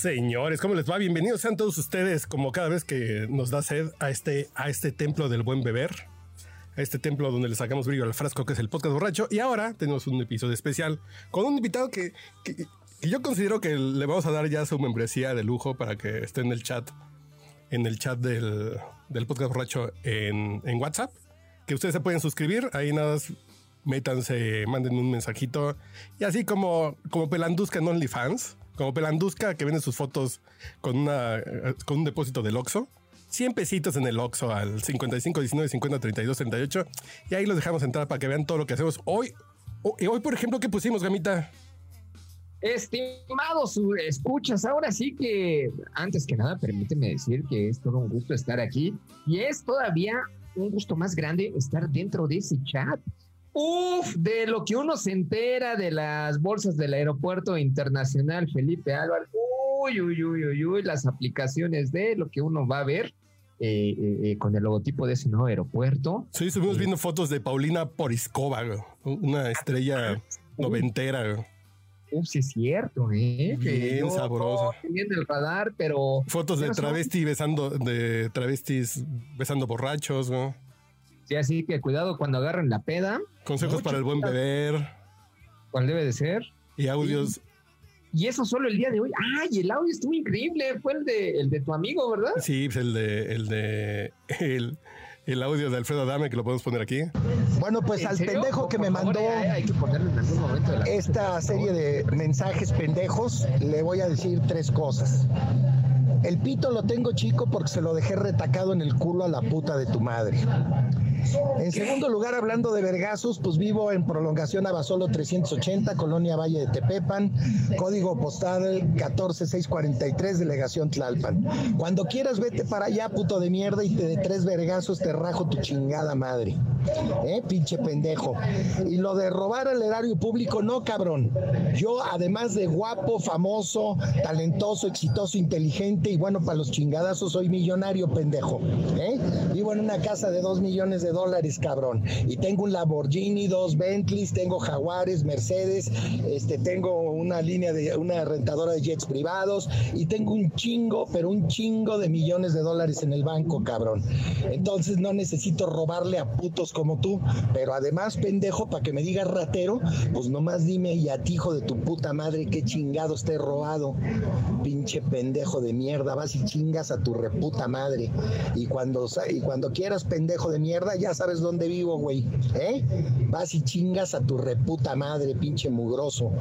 Señores, ¿cómo les va? Bienvenidos sean todos ustedes, como cada vez que nos da sed, a este, a este templo del buen beber, a este templo donde le sacamos brillo al frasco, que es el podcast borracho. Y ahora tenemos un episodio especial con un invitado que, que, yo considero que le vamos a dar ya su membresía de lujo para que esté en el chat, en el chat del, del podcast borracho en, en WhatsApp, que ustedes se pueden suscribir, ahí nada más métanse, manden un mensajito. Y así como, como Pelandusca en OnlyFans, como Pelandusca que vende sus fotos con, una, con un depósito del Oxxo. 100 pesitos en el Oxxo al 55 19 50 32 38 y ahí los dejamos entrar para que vean todo lo que hacemos hoy. Hoy, hoy por ejemplo, ¿qué pusimos, Gamita? Estimados escuchas, ahora sí que antes que nada permíteme decir que es todo un gusto estar aquí y es todavía un gusto más grande estar dentro de ese chat. Uf, de lo que uno se entera de las bolsas del aeropuerto internacional Felipe Álvarez. Uy, uy, uy, uy, uy, las aplicaciones de lo que uno va a ver eh, eh, con el logotipo de ese nuevo aeropuerto. Sí, estuvimos viendo fotos de Paulina Poriskova, una estrella noventera. Uf, sí es cierto, ¿eh? Bien yo, sabrosa. No, el radar, pero... Fotos de travesti besando, de travestis besando borrachos, ¿no? Sí, así que cuidado cuando agarren la peda. Consejos Mucho para el buen beber. ¿Cuál debe de ser? Y audios. Y, y, eso solo el día de hoy. ¡Ay! El audio estuvo increíble. Fue el de, el de tu amigo, ¿verdad? Sí, pues el de, el de, el, el audio de Alfredo Adame, que lo podemos poner aquí. Bueno, pues al serio? pendejo que Por me favor, mandó hay, hay que ponerlo en algún momento de la esta serie de mensajes pendejos, le voy a decir tres cosas. El pito lo tengo chico porque se lo dejé retacado en el culo a la puta de tu madre. En segundo lugar, hablando de vergazos, pues vivo en prolongación Abasolo 380, Colonia Valle de Tepepan, código postal 14643, delegación Tlalpan. Cuando quieras, vete para allá, puto de mierda, y te de tres vergazos te rajo tu chingada madre. ¿Eh? Pinche pendejo. Y lo de robar al erario público, no, cabrón. Yo, además de guapo, famoso, talentoso, exitoso, inteligente y bueno para los chingadazos, soy millonario, pendejo. ¿Eh? Vivo en una casa de dos millones de dólares, cabrón. Y tengo un Lamborghini, dos Bentleys, tengo Jaguares, Mercedes, este, tengo una línea de una rentadora de jets privados y tengo un chingo, pero un chingo de millones de dólares en el banco, cabrón. Entonces no necesito robarle a putos como tú, pero además, pendejo, para que me digas ratero, pues nomás dime y a ti, hijo de tu puta madre, qué chingados te he robado. Pinche pendejo de mierda, vas y chingas a tu reputa madre. Y cuando, y cuando quieras, pendejo de mierda, ya sabes dónde vivo, güey. ¿Eh? Vas y chingas a tu reputa madre, pinche mugroso.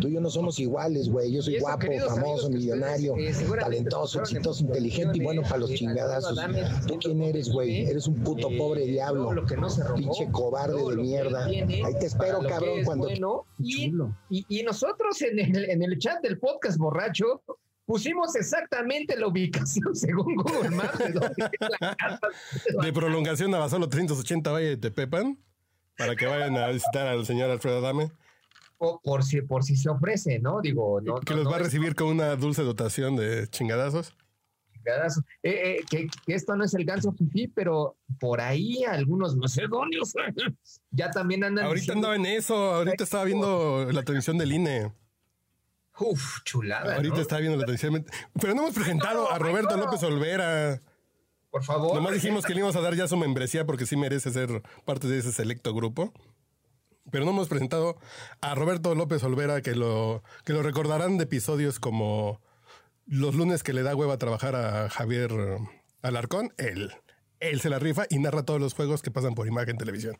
Tú y yo no somos iguales, güey. Yo soy eso, guapo, famoso, millonario, ustedes, eh, talentoso, exitoso, inteligente y bueno para los eh, chingadazos. ¿Tú quién eres, güey? Eres un puto eh, pobre diablo. todo lo que no se robó, Pinche cobarde de mierda. Ahí te espero, cabrón, cuando. bueno. y, y, y nosotros en el, en el chat del podcast borracho pusimos exactamente la ubicación según Google Maps de dónde es la casa. De prolongación Abasolo 380 Valle de Tepepan, para que vayan a visitar al señor Alfredo Adame, O por si, por si se ofrece, ¿no? Digo, no. que no, los no va a recibir con una dulce dotación de chingadazos. chingadas. Eh, eh, que, que esto no es el ganso fifí, pero por ahí algunos macedonios ya también andan. Ahorita diciendo, andaba en eso, ahorita estaba viendo la transmisión del INE. Uf, chulada. Ahorita ¿no? estaba viendo la transmisión. Pero no hemos presentado a Roberto López Olvera. Por favor. Nomás dijimos que le íbamos a dar ya su membresía porque sí merece ser parte de ese selecto grupo. Pero no hemos presentado a Roberto López Olvera, que lo, que lo recordarán de episodios como los lunes que le da hueva a trabajar a Javier Alarcón. Él, él se la rifa y narra todos los juegos que pasan por imagen televisión.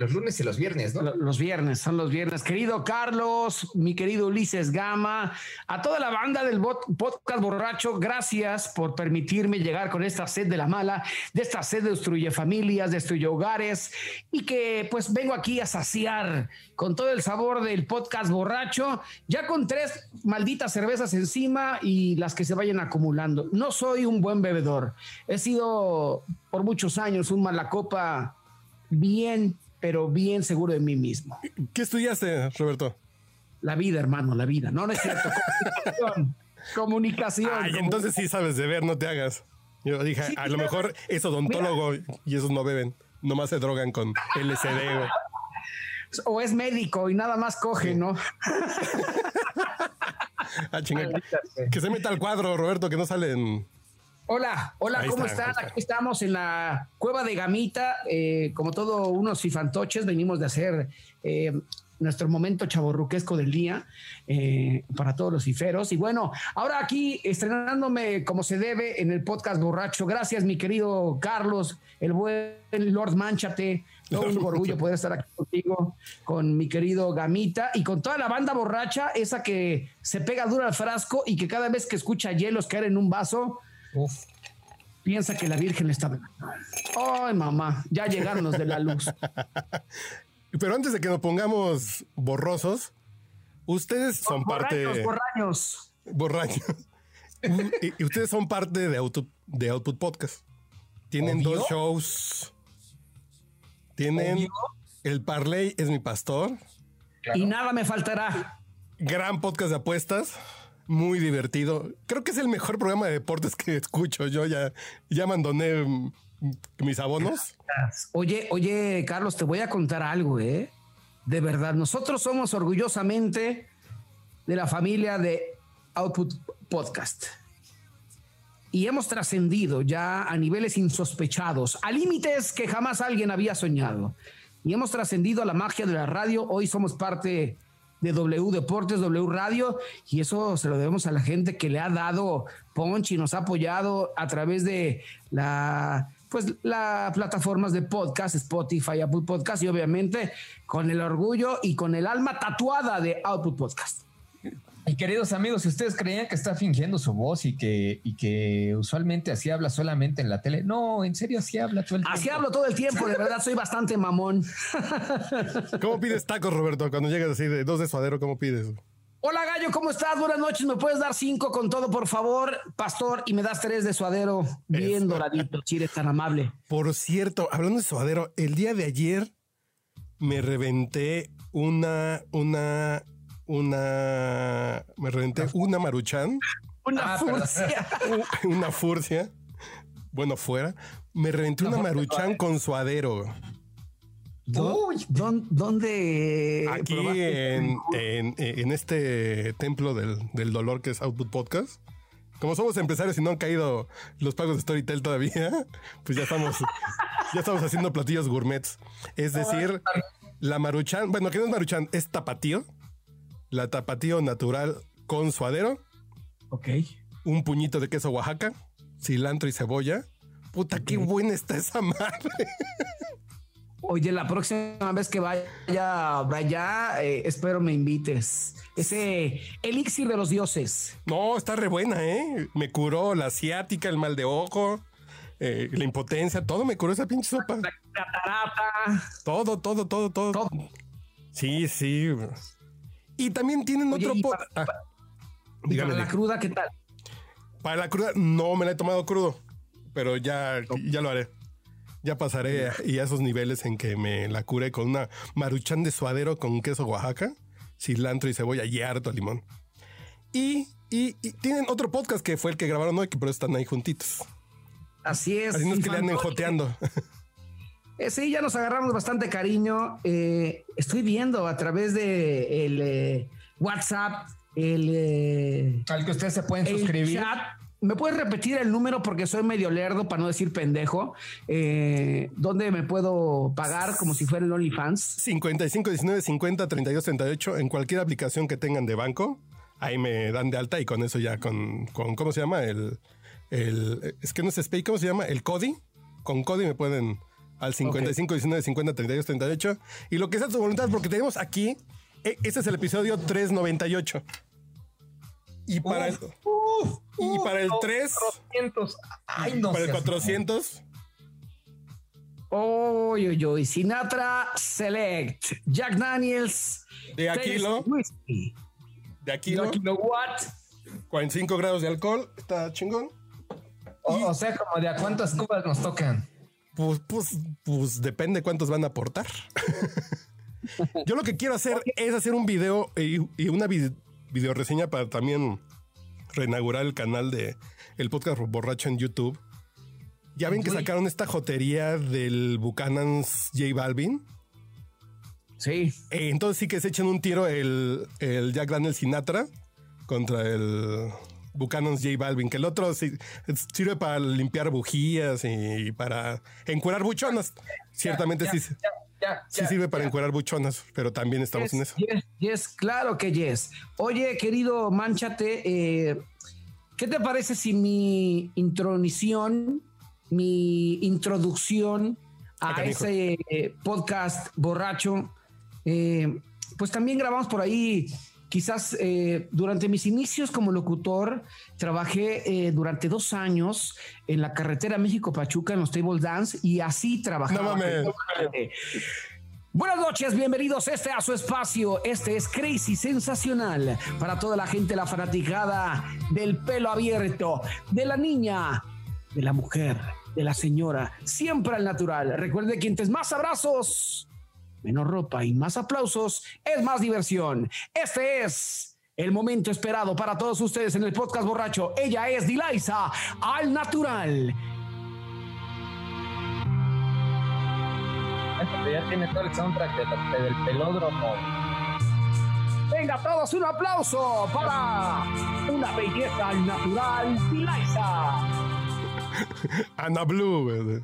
Los lunes y los viernes, ¿no? Lo- Los viernes, son los viernes. Querido Carlos, mi querido Ulises Gama, a toda la banda del podcast borracho, gracias por permitirme llegar con esta sed de la mala, de esta sed destruye familias, destruye hogares y que pues vengo aquí a saciar con todo el sabor del podcast borracho, ya con tres malditas cervezas encima y las que se vayan acumulando. No soy un buen bebedor, he sido por muchos años un malacopa bien, pero bien seguro de mí mismo. ¿Qué estudiaste, Roberto? La vida, hermano, la vida. No, no es cierto. Comunicación. Comunicación. Ay, entonces sí sabes de ver, no te hagas. Yo dije, Sí, a lo mejor es odontólogo y esos no beben. Nomás se drogan con güey. O es médico y nada más coge, ¿no? Ah. Que se meta al cuadro, Roberto, que no salen. Hola, hola, Ahí ¿cómo está, están? está. Aquí estamos en la cueva de Gamita, eh, como todos unos fifantoches, venimos de hacer eh, nuestro momento chaborruquesco del día eh, para todos los ciferos. Y bueno, ahora aquí estrenándome como se debe en el podcast borracho. Gracias, mi querido Carlos, el buen Lord Manchate. No, un orgullo poder estar aquí contigo, con mi querido Gamita y con toda la banda borracha, esa que se pega duro al frasco y que cada vez que escucha hielos caer en un vaso, Uf. piensa que la Virgen le está. Ay, mamá, ya llegaron los de la luz. Pero antes de que nos pongamos borrosos, ustedes son parte. Borraños, borraños. Borraños. y, y ustedes son parte de, Auto- de Output Podcast. Tienen Obvio. dos shows. Tienen Obvio. El Parley es mi pastor. Y nada me faltará. Gran podcast de apuestas. Muy divertido. Creo que es el mejor programa de deportes que escucho. Yo ya, ya abandoné mm, mis abonos. Oye, oye, Carlos, te voy a contar algo, ¿eh? De verdad, nosotros somos orgullosamente de la familia de Output Podcast. Y hemos trascendido ya a niveles insospechados, a límites que jamás alguien había soñado. Y hemos trascendido a la magia de la radio. Hoy somos parte de W Deportes, W Radio, y eso se lo debemos a la gente que le ha dado punch y nos ha apoyado a través de la pues las plataformas de podcast, Spotify, Apple Podcast y obviamente con el orgullo y con el alma tatuada de Output Podcast. Y queridos amigos, si ustedes creían que está fingiendo su voz y que, y que usualmente así habla solamente en la tele, no, en serio así habla todo el tiempo. Así hablo todo el tiempo, de verdad soy bastante mamón. ¿Cómo pides tacos, Roberto? Cuando llegas así de dos de suadero, ¿cómo pides? Hola Gallo, ¿cómo estás? Buenas noches, ¿me puedes dar cinco con todo, por favor, Pastor? Y me das tres de suadero bien Eso. doradito, si eres tan amable. Por cierto, hablando de suadero, el día de ayer me reventé una, una, una, me reventé una maruchan, Una Ah, perdón. furcia. una furcia, bueno, fuera, me reventé una No, maruchan con suadero. Uy, ¿Dó- ¿Dónde? Aquí probaste? en, en, en este templo del, del dolor que es Output Podcast. Como somos empresarios y no han caído los pagos de Storytel todavía, pues ya estamos, ya estamos haciendo platillos gourmets. Es decir, la maruchan, bueno, que no es maruchan, es tapatío. La tapatío natural con suadero, Ok. un puñito de queso Oaxaca, cilantro y cebolla. Puta, qué buena está esa madre. Oye, la próxima vez que vaya para allá, eh, espero me invites. Ese elixir de los dioses. No, está re buena, ¿eh? Me curó la asiática, el mal de ojo, eh, la impotencia, todo me curó esa pinche sopa. Catarata. Todo, todo, todo, todo. Todo. Sí, sí. Y también tienen Oye, otro y ah, Y para la cruda, ¿qué tal? Para la cruda, no me la he tomado crudo, pero ya, ya lo haré. Ya pasaré y a esos niveles en que me la cure con una maruchan de suadero con queso Oaxaca, cilantro y cebolla y harto limón. Y, y- y tienen otro podcast que fue el que grabaron hoy, que por eso están ahí juntitos. Así es. Así no es que le anden joteando. Eh, sí, ya nos agarramos bastante cariño. Eh, estoy viendo a través de el eh, WhatsApp, el, eh, al que ustedes se pueden suscribir. chat. ¿Me puedes repetir el número porque soy medio lerdo para no decir pendejo? Eh, ¿Dónde me puedo pagar como si fuera el OnlyFans? 55 19 50 32 38 en cualquier aplicación que tengan de banco. Ahí me dan de alta y con eso ya con, con ¿cómo se llama? El, el es que no es SPAY, ¿cómo se llama? El CODI. Con CODI me pueden al 55 19 50 32 38 y lo que sea tu voluntad porque tenemos aquí e- este es el episodio 398. Y para el, Uf, y uf, para el no, 3 400. Ay, no para el seas 400 Uy, uy, uy. Sinatra Select, Jack Daniels, de Aquilo, Tennessee Whiskey. de. Aquilo, kilowatt. 45 grados de alcohol, está chingón. O, o sea, como de a cuántas cubas nos tocan. Pues, pues, pues depende cuántos van a aportar. Yo lo que quiero hacer es hacer un video y, y una vid- video reseña para también reinaugurar el canal de el podcast borracho en YouTube. Ya ven que Uy. sacaron esta jotería del Buchanan's J Balvin. Sí. Eh, entonces sí que se echen un tiro el, el Jack Daniel Sinatra contra el Buchanan's J Balvin, que el otro sí, sirve para limpiar bujías y para encuerar buchonas. Ciertamente sí, sí sirve para encuerar buchonas, pero también estamos en eso. Yes, yes, claro que yes. Oye, querido Manchate, eh, ¿qué te parece si mi intronición, mi introducción a ese eh, podcast borracho, eh, pues también grabamos por ahí Quizás eh, durante mis inicios como locutor, trabajé eh, durante dos años en la carretera México-Pachuca en los table dance y así trabajaba. No mames. Buenas noches, bienvenidos este a su espacio. Este es Crazy Sensacional para toda la gente, la fanaticada del pelo abierto, de la niña, de la mujer, de la señora, siempre al natural. Recuerde que entre más abrazos, menos ropa y más aplausos, es más diversión. Este es el momento esperado para todos ustedes en el podcast borracho. Ella es Dilaisa al natural. Ya tiene todo el soundtrack de- del pelódromo. Venga todos un aplauso para una belleza al natural, Dilaisa. Ana Blue,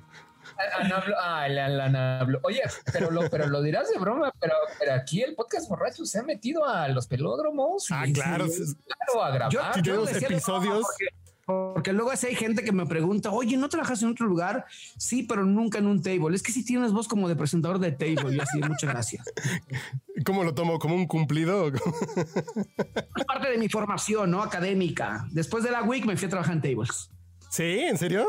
güey. Ana Blo- ah, la, la Ana Blo- Oye, pero lo, pero lo dirás de broma, pero, pero aquí el podcast borracho se ha metido a los pelódromos. Ah, y- claro, sí, claro, a grabar. Yo, yo broma episodios. Porque, porque luego así hay gente que me pregunta, oye, ¿no trabajas en otro lugar? Sí, pero nunca en un table. Es que si tienes voz como de presentador de table. Y así, muchas gracias. ¿Cómo lo tomo? ¿Como un cumplido? Es parte de mi formación, ¿no? Académica. Después de la week me fui a trabajar en tables. ¿Sí? ¿En serio?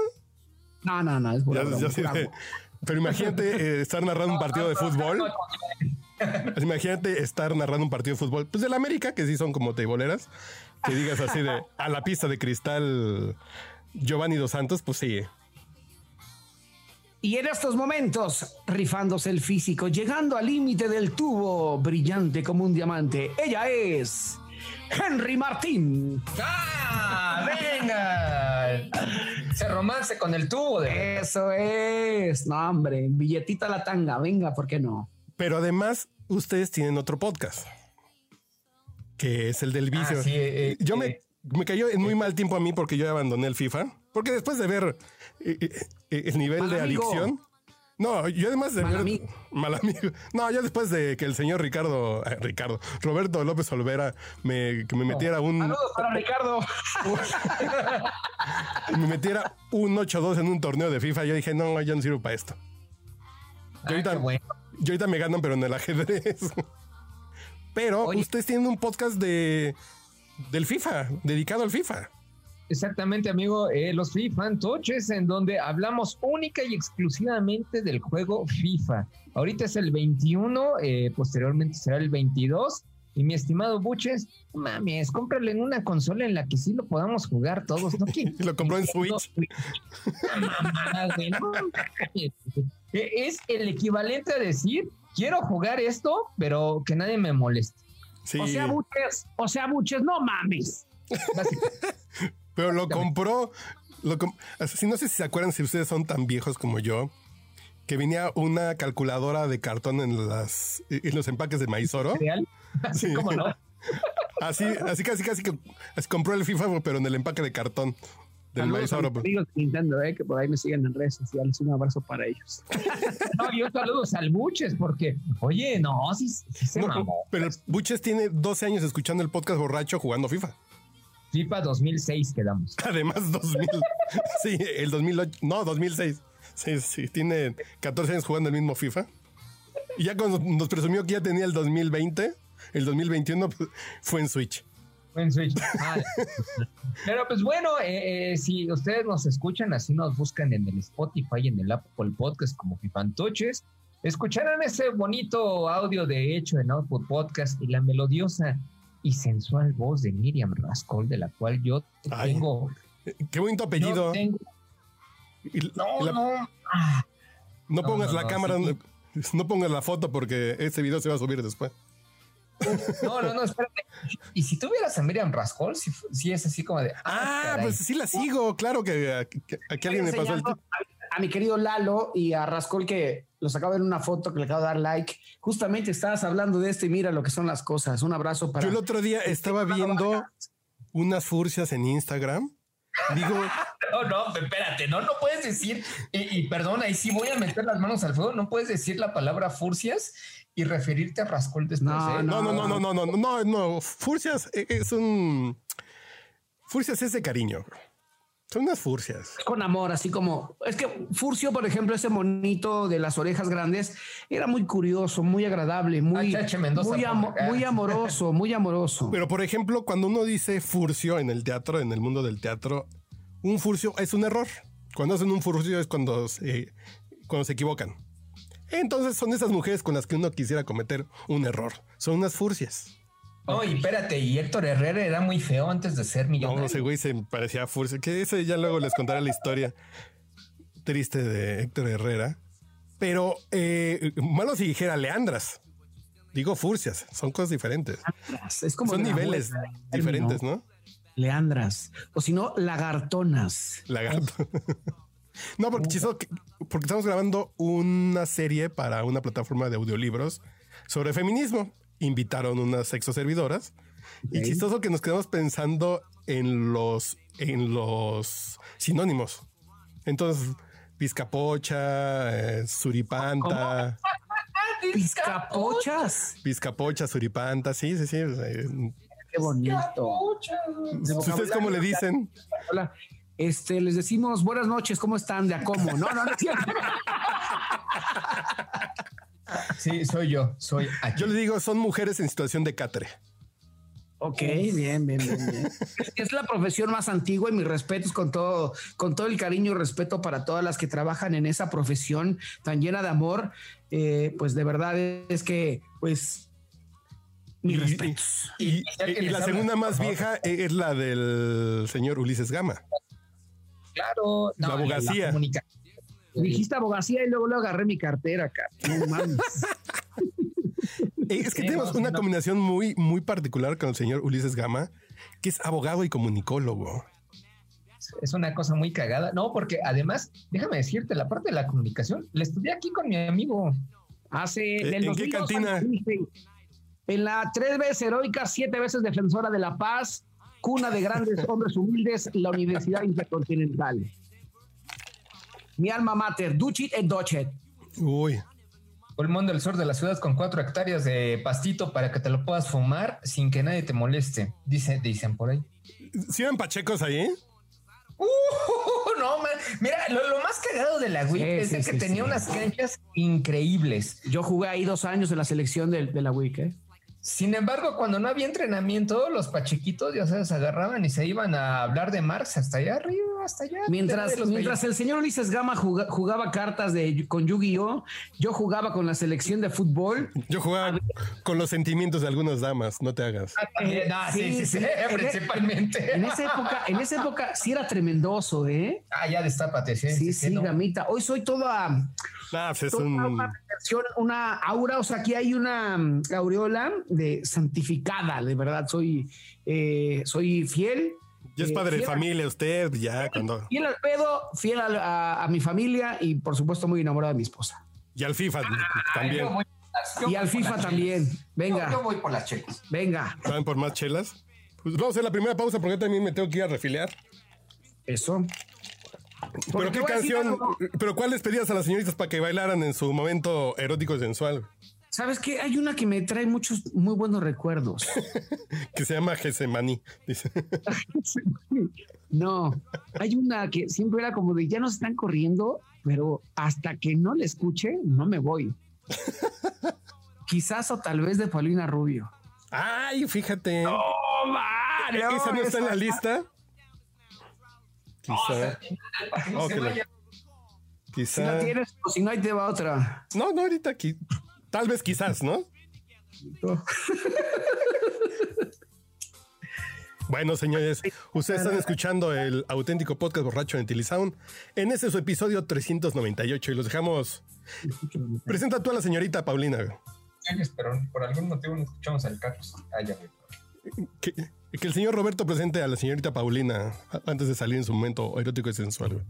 No, no, no, es pura Ya- broma, ya sí pura de- broma. Pero imagínate eh, estar narrando un partido de fútbol. Imagínate estar narrando un partido de fútbol. Pues del América, que sí son como teiboleras. Que digas así de a la pista de cristal Giovanni Dos Santos, pues sí. Y en estos momentos, rifándose el físico, llegando al límite del tubo, brillante como un diamante, ella es Henry Martín. ¡Ah! ¡Venga! Se romance con el tubo de. Eso es. No, hombre, billetita a la tanga, venga, ¿por qué no? Pero además, ustedes tienen otro podcast. Que es el del vicio. Ah, sí, eh, yo eh, me, me cayó en muy mal tiempo a mí porque yo abandoné el FIFA. Porque después de ver eh, eh, eh, el nivel de amigo. adicción. No, yo además de Mal ver. amigo. Mal amigo. No, ya después de que el señor Ricardo, eh, Ricardo, Roberto López Olvera me, que me metiera un, Saludos para Ricardo. me metiera un 8-2 en un torneo de FIFA, yo dije, no, yo no sirvo para esto. Yo Ah, ahorita, qué bueno. yo ahorita me ganan, pero en el ajedrez. Pero Oye. ustedes tienen un podcast de del FIFA, dedicado al FIFA. Exactamente, amigo. eh, los Free Fantoches, en donde hablamos única y exclusivamente del juego FIFA. Ahorita es el 21, eh, posteriormente será el 22. Y mi estimado Buches, mames, cómprale en una consola en la que sí lo podamos jugar todos. ¿no? ¿Qué- Lo compró en Switch. Es el equivalente a decir, quiero jugar esto, pero que nadie me moleste. Sí, O sea, buches, o sea, buches, no mames. Pero lo compró. Lo com- así, no sé si se acuerdan si ustedes son tan viejos como yo. Que venía una calculadora de cartón en las en los empaques de maíz oro. Real. Así Sí. como no. Así, así casi casi que compró el FIFA, pero en el empaque de cartón del maíz oro. amigos de Nintendo, eh, que por ahí me siguen en redes sociales. Un abrazo para ellos. No, yo saludos al Buches porque, oye, no, sí, sí se No, mamó. pero el Buches tiene 12 años escuchando el podcast borracho jugando FIFA. FIFA 2006 quedamos. Además, 2000. sí, el 2008. No, 2006. Sí, sí, tiene 14 años jugando el mismo FIFA. Y ya cuando nos presumió que ya tenía el 2020, el 2021 pues, fue en Switch. En Switch. Ah, Pero pues bueno, eh, eh, si ustedes nos escuchan, así nos buscan en el Spotify, en el Apple Podcast como Fifantoches, escucharán ese bonito audio de hecho en Output Podcast y la melodiosa y sensual voz de Miriam Rascol, de la cual yo Ay, tengo. Qué bonito apellido. tengo- Y la- no, la- no. Ah, no no, pongas no, la no, cámara, sí. no pongas la foto porque este video se va a subir después. No, no, no, espérate. Y si tuvieras a Miriam Rascol, si, es así como de. Ah, caray. pues sí la sigo, claro que, que- aquí alguien me pasó el tip. A, mi querido Lalo y a Rascol que los acabo de ver en una foto que le acabo de dar like. Justamente estabas hablando de esto y mira lo que son las cosas. Un abrazo para. Yo el otro día estaba viendo unas furcias en Instagram. Digo, No, no, espérate, no, no puedes decir, y, y perdón, ahí sí voy a meter las manos al fuego, no puedes decir la palabra furcias y referirte a Rascol después. No, ¿eh? no, no, no, no, no, no, no, no, no, furcias eh, es un... Furcias es de cariño. Son unas furcias. con amor, así como es que Furcio, por ejemplo, ese monito de las orejas grandes, era muy curioso, muy agradable, muy, Mendoza acá. muy amoroso, muy amoroso. Pero por ejemplo, cuando uno dice furcio en el teatro, en el mundo del teatro, un furcio es un error. Cuando hacen un furcio es cuando se, cuando se equivocan. Entonces son esas mujeres con las que uno quisiera cometer un error. Son unas furcias. No, y espérate, y Héctor Herrera era muy feo antes de ser No, millonario. ese güey se parecía a furcio. Que ese ya luego les contaré la historia triste de Héctor Herrera. Pero eh, malo si dijera Leandras. Digo furcias, son cosas diferentes. Es como Son niveles diferentes. ¿no? Leandras, o si no, lagartonas. Lagarto. no, porque porque estamos grabando una serie para una plataforma de audiolibros sobre feminismo. Invitaron unas sexoservidoras y Ok. chistoso que nos quedamos pensando en los en los sinónimos. Entonces, pizcapocha, eh, suripanta, Pizcapochas. pizcapocha, suripanta, sí, sí, sí. eh, Qué bonito. ¿Ustedes cómo le dicen? Hola. Este, les decimos buenas noches, ¿cómo están? De a cómo. No, no, no es cierto. Sí, soy yo, soy aquí. Yo le digo, son mujeres en situación de catre. Ok, bien, bien, bien, bien. Es, la profesión más antigua y mis respetos con todo, con todo el cariño y respeto para todas las que trabajan en esa profesión tan llena de amor. Eh, pues de verdad es que, pues, mis Y- respetos. Y, la segunda más vieja es la del señor Ulises Gama. Claro, La abogacía. comunica- Dijiste abogacía y luego le agarré mi cartera, cara. No mames. Eh, Es que Sí, tenemos no, una no. combinación muy, muy particular con el señor Ulises Gama, que es abogado y comunicólogo. Es una cosa muy cagada. No, porque además, déjame decirte, la parte de la comunicación, la estudié aquí con mi amigo. Hace ¿En- del en qué 2002 al cantina? 2006. En la tres veces heroica, siete veces defensora de la paz, cuna de grandes hombres humildes, la Universidad Intercontinental. Mi alma mater, duchit et docet. Uy, Pulmón del sur de la ciudad con cuatro hectáreas de pastito para que te lo puedas fumar sin que nadie te moleste. Dice, dicen por ahí. ¿sí eran pachecos ahí? Uh, no, man. Mira, lo, lo más cagado de la WIC Sí, es de sí, que sí, tenía sí. unas canchas increíbles. Yo jugué ahí dos años en la selección del- de, la WIC. ¿eh? Sin embargo, cuando no había entrenamiento, los pachequitos, ya sabes, agarraban y se iban a hablar de Marx hasta allá arriba, hasta allá. Mientras, el señor Ulises Gama juga- jugaba cartas de, con Yu-Gi-Oh, yo jugaba con la selección de fútbol. Yo jugaba con los sentimientos de algunas damas, no te hagas. Ah, sí, sí, sí, sí. principalmente. En esa época, en esa época sí era tremendoso, ¿eh? Ah, ya destápate, sí. Sí, sí, no. Gamita. Hoy soy toda, Ah, pues es un... una una aura, o sea, aquí hay una mm, aureola de santificada, de verdad. Soy, eh, soy fiel. Ya es eh, padre de fiel a- familia usted, ya cuando... Fiel al pedo, fiel al- a, a mi familia y por supuesto muy enamorado de mi esposa. Y al FIFA Ay, también. voy Y al FIFA también. chelas. Venga, Yo, yo voy por las chelas. venga. ¿Van por más chelas? Pues vamos a hacer la primera pausa porque yo también me tengo que ir a refiliar. Eso. ¿Pero qué canción? ¿Pero cuál les pedías a las señoritas para que bailaran en su momento erótico y sensual? ¿Sabes qué? Hay una que me trae muchos muy buenos recuerdos. Que se llama Gesemaní. Dice. No, hay una que siempre era como de ya nos están corriendo, pero hasta que no la escuche, no me voy. Quizás o tal vez de Paulina Rubio. Ay, fíjate. ¡Oh, ¿E- ¿Esa no está en la lista? Quizá. No Oh, se que la- vaya. Si la tienes, o si no, ahí te va otra. No, no, ahorita aquí. Tal vez quizás, ¿no? Bueno, señores, ustedes están escuchando el auténtico podcast borracho de Tilisound. En este es su episodio 398 y los dejamos. Presenta tú a la señorita Paulina. Pero por algún motivo no escuchamos al Carlos. Ah, ya, güey. Que, el señor Roberto presente a la señorita Paulina antes de salir en su momento erótico y sensual. güey.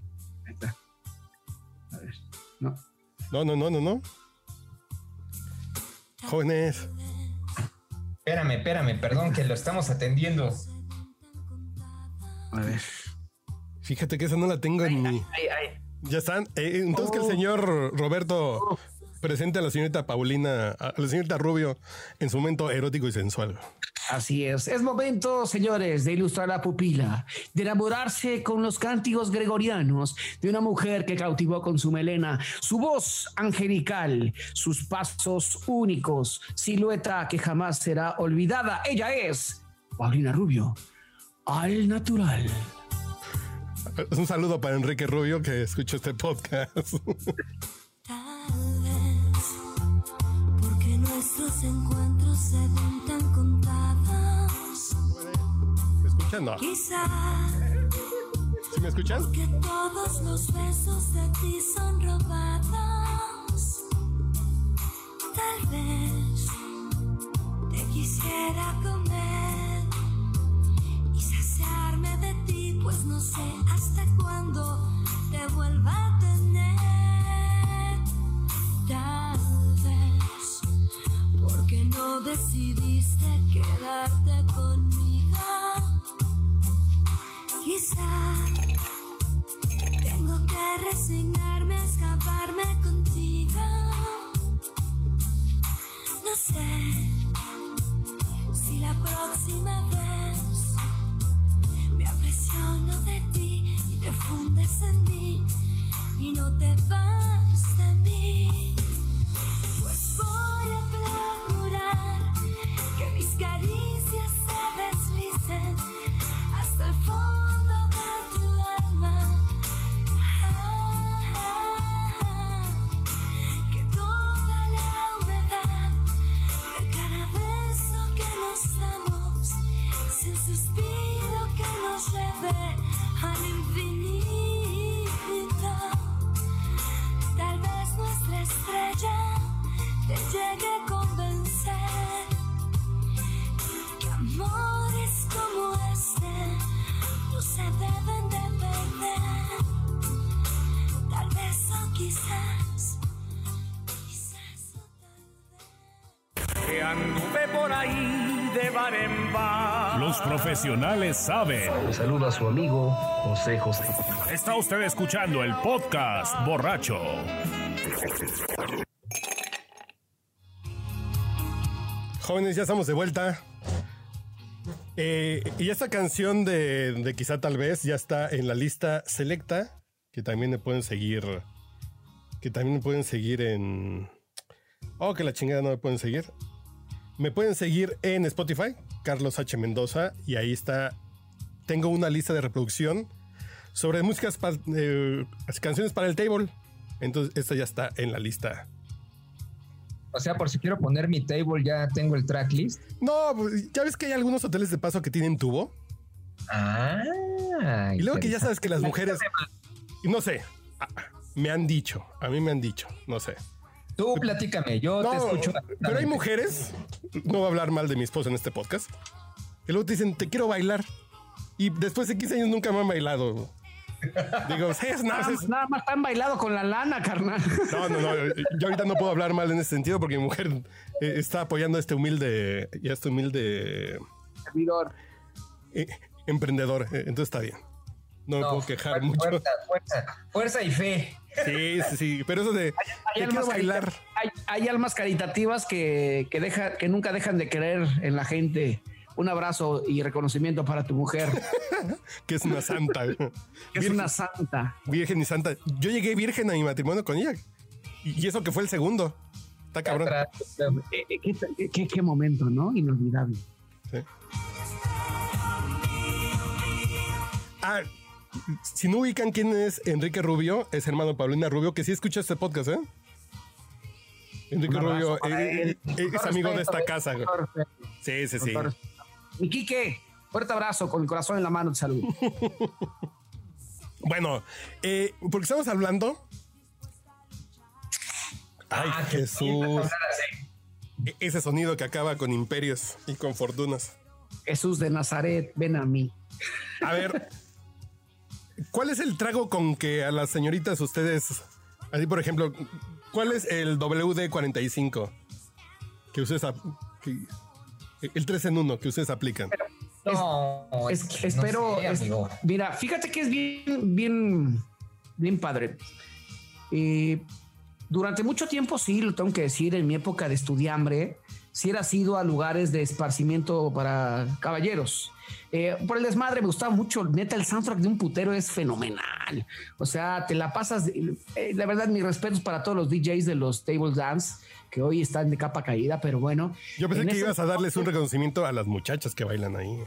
Ahí está. A ver. No. No, no, no, no, no. Jóvenes. Espérame, espérame, perdón, que lo estamos atendiendo. A ver. Fíjate que esa no la tengo en mi. Ya están. Eh, entonces que el Oh. señor Roberto presente a la señorita Paulina, a la señorita Rubio en su momento erótico y sensual. Así es. Es momento, señores, de ilustrar la pupila, de enamorarse con los cánticos gregorianos de una mujer que cautivó con su melena, su voz angelical, sus pasos únicos, silueta que jamás será olvidada. Ella es Paulina Rubio, al natural. Un saludo para Enrique Rubio que escucha este podcast. Nuestros encuentros se ven tan contados. ¿Me escuchan? No. Quizá ¿Sí me escuchan? que todos los besos de ti son robados. Tal vez te quisiera comer y saciarme de ti, pues no sé hasta cuándo te vuelva a tener. No decidiste quedarte conmigo. Quizá tengo que resignarme a escaparme contigo. No sé si la próxima vez me apresiono de ti y te fundes en mí y no te vas de mí. Profesionales saben. Saluda a su amigo José José. Está usted escuchando el podcast borracho. Jóvenes, ya estamos de vuelta. Eh, y esta canción de, de quizá tal vez ya está en la lista selecta, que también me pueden seguir, que también me pueden seguir en... Oh, que la chingada no me pueden seguir. Me pueden seguir en Spotify, Carlos H. Mendoza, y ahí está, tengo una lista de reproducción sobre músicas, pa- eh, canciones para el table. Entonces, esta ya está en la lista O sea, por si quiero poner mi table, ya tengo el tracklist. No, pues, ya ves que hay algunos hoteles de paso que tienen tubo. Ah. Y luego que ya sabes que las mujeres. No sé. Me han dicho. A mí me han dicho. No sé. Tú platícame, yo te escucho. pero hay mujeres. No voy a hablar mal de mi esposa en este podcast. Que luego te dicen, te quiero bailar. Y después de 15 años nunca me han bailado. Digo, sí, es nada, Nada, es- nada más están bailado con la lana, carnal. No, no, no. Yo ahorita no puedo hablar mal en ese sentido porque mi mujer eh, está apoyando a este humilde, y a este humilde Servidor. eh, emprendedor. eh, Entonces está bien. No me puedo quejar fuerza, mucho. Fuerza, fuerza, fuerza y fe. Sí, sí, sí. Pero eso de Hay quiero almas, bailar. hay, hay almas caritativas que, que, deja, que nunca dejan de creer en la gente. Un abrazo y reconocimiento para tu mujer, que es una santa. que es una santa. virgen y santa. Yo llegué virgen a mi matrimonio con ella. Y eso que fue el segundo. Está cabrón. Atrás. Qué, qué- qué momento, ¿no? Inolvidable. Sí. Ah, si no ubican quién es Enrique Rubio, es hermano de Paulina Rubio, que sí escucha este podcast, ¿eh? Enrique Rubio eh, eh, es amigo de esta casa. Sí, sí, sí. Mi Quique, fuerte abrazo con el corazón en la mano, te saludo. Bueno, eh, porque estamos hablando. Ay, Ah, que Jesús. E- Ese sonido que acaba con imperios y con fortunas. Jesús de Nazaret, ven a mí. A ver, ¿cuál es el trago con que a las señoritas ustedes, así por ejemplo, cuál es el WD-45 que ustedes, que- el 3 en 1 que ustedes aplican? No, Es- es que espero. no sé, es- amigo. mira, fíjate que es bien, bien, bien padre. Eh, durante mucho tiempo, sí, lo tengo que decir, en mi época de estudiambre, sí era sido a lugares de esparcimiento para caballeros. Eh, por el desmadre me gustaba mucho, neta, el soundtrack de un putero es fenomenal. O sea, te la pasas, eh, la verdad, mis respetos para todos los DJs de los Table Dance, que hoy están de capa caída, pero bueno. Yo pensé en que ese ibas a darles un reconocimiento a las muchachas que bailan ahí.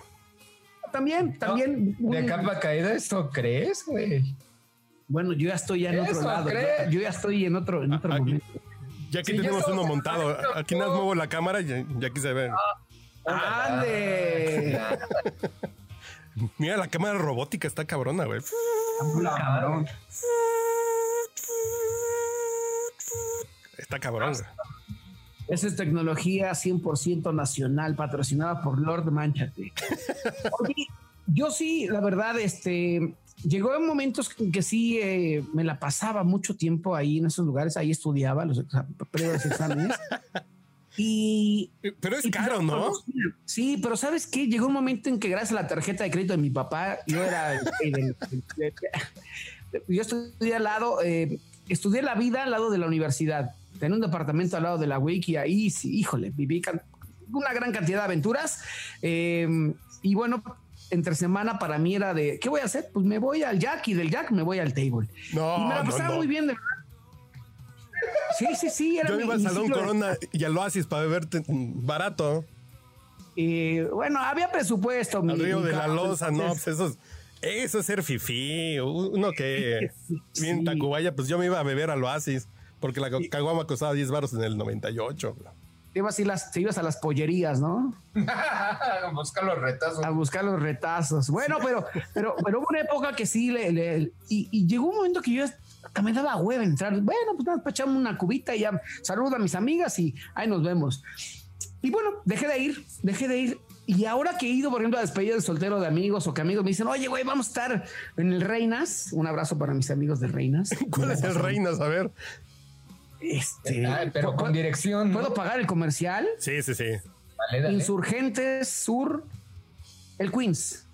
También, también. De un- capa caída, ¿esto crees, güey? Bueno, yo ya estoy ya en otro lado. ¿crees? Yo ya estoy en otro, en otro Aquí- momento. Ya Sí, ya tenemos uno montado. Aquí nada más muevo la cámara y y aquí se ve. ¡Ande! Mira, la cámara robótica está cabrona, güey. Cabrón. Está cabrón. Esa es tecnología 100% nacional, patrocinada por Lord Manchate. Oye, yo sí, la verdad, este, llegó en momentos en que sí eh, me la pasaba mucho tiempo ahí en esos lugares, ahí estudiaba los previos exámenes. Y Pero es y caro, ¿no? Sí, pero ¿sabes qué? Llegó un momento en que gracias a la tarjeta de crédito de mi papá, yo era... yo estudié al lado, eh, estudié la vida al lado de la universidad. Tenía un departamento al lado de la Wiki y ahí, sí, híjole, viví una gran cantidad de aventuras. eh, y bueno, entre semana para mí era de, ¿qué voy a hacer? Pues me voy al Jack y del Jack me voy al table. No, y me la no, pasaba no. muy bien, de verdad. Sí, sí, sí. Era Yo mi- iba al Salón de- Corona y al Oasis para beberte barato. Y bueno, había presupuesto. mi- Río mi de la Loza, no, pues eso es, eso es ser fifí. Uno que Sí. bien Tacubaya, pues yo me iba a beber al Oasis porque la caguama costaba 10 baros en el 98. te ibas, a las, te ibas a las pollerías, ¿no? Busca los retazos. A buscar los retazos. Bueno, pero, pero, pero hubo una época que sí, le, le- y, y llegó un momento que yo hasta me daba hueva entrar. Bueno, pues nada, echarme una cubita y ya saludo a mis amigas y ahí nos vemos. Y bueno, dejé de ir, dejé de ir. Y ahora que he ido, por ejemplo, a despedidas de soltero de amigos o que amigos me dicen, oye, güey, vamos a estar en el Reinas. Un abrazo para mis amigos de Reinas. ¿Cuál es el Reinas? A ver. Este, Ay, pero con ¿puedo- dirección. ¿no? ¿Puedo pagar el comercial? Sí, sí, sí. Insurgentes Sur, el Queens.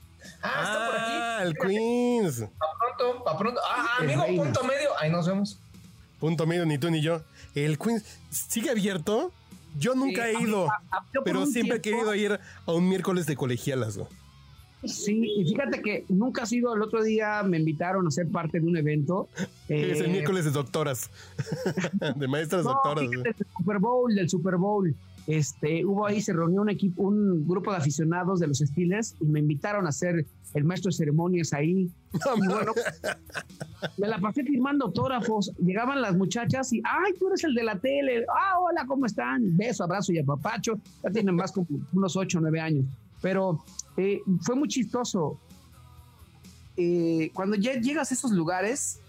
Ah, está por aquí. Ah, el Queens. Pa' pronto, pa' pronto. Ah, El amigo, Reina. punto medio. Ahí nos vemos. Punto medio, ni tú ni yo. El Queens sigue abierto. Yo nunca Sí, he ido, pero siempre he querido ir a un miércoles de colegialas. güey. Sí, y fíjate que nunca ha sido, el otro día me invitaron a ser parte de un evento. Es el eh, miércoles de doctoras. de maestras no, doctoras. del Super Bowl, del Super Bowl. Este, hubo ahí, se reunió un equipo, un grupo de aficionados de los Steelers y me invitaron a ser el maestro de ceremonias ahí. Y bueno, me la pasé firmando autógrafos. Llegaban las muchachas y, ay, tú eres el de la tele. Ah, hola, ¿cómo están? Beso, abrazo y apapacho. Ya tienen más como unos 8 o 9 años. Pero eh, fue muy chistoso. Eh, cuando ya llegas a esos lugares,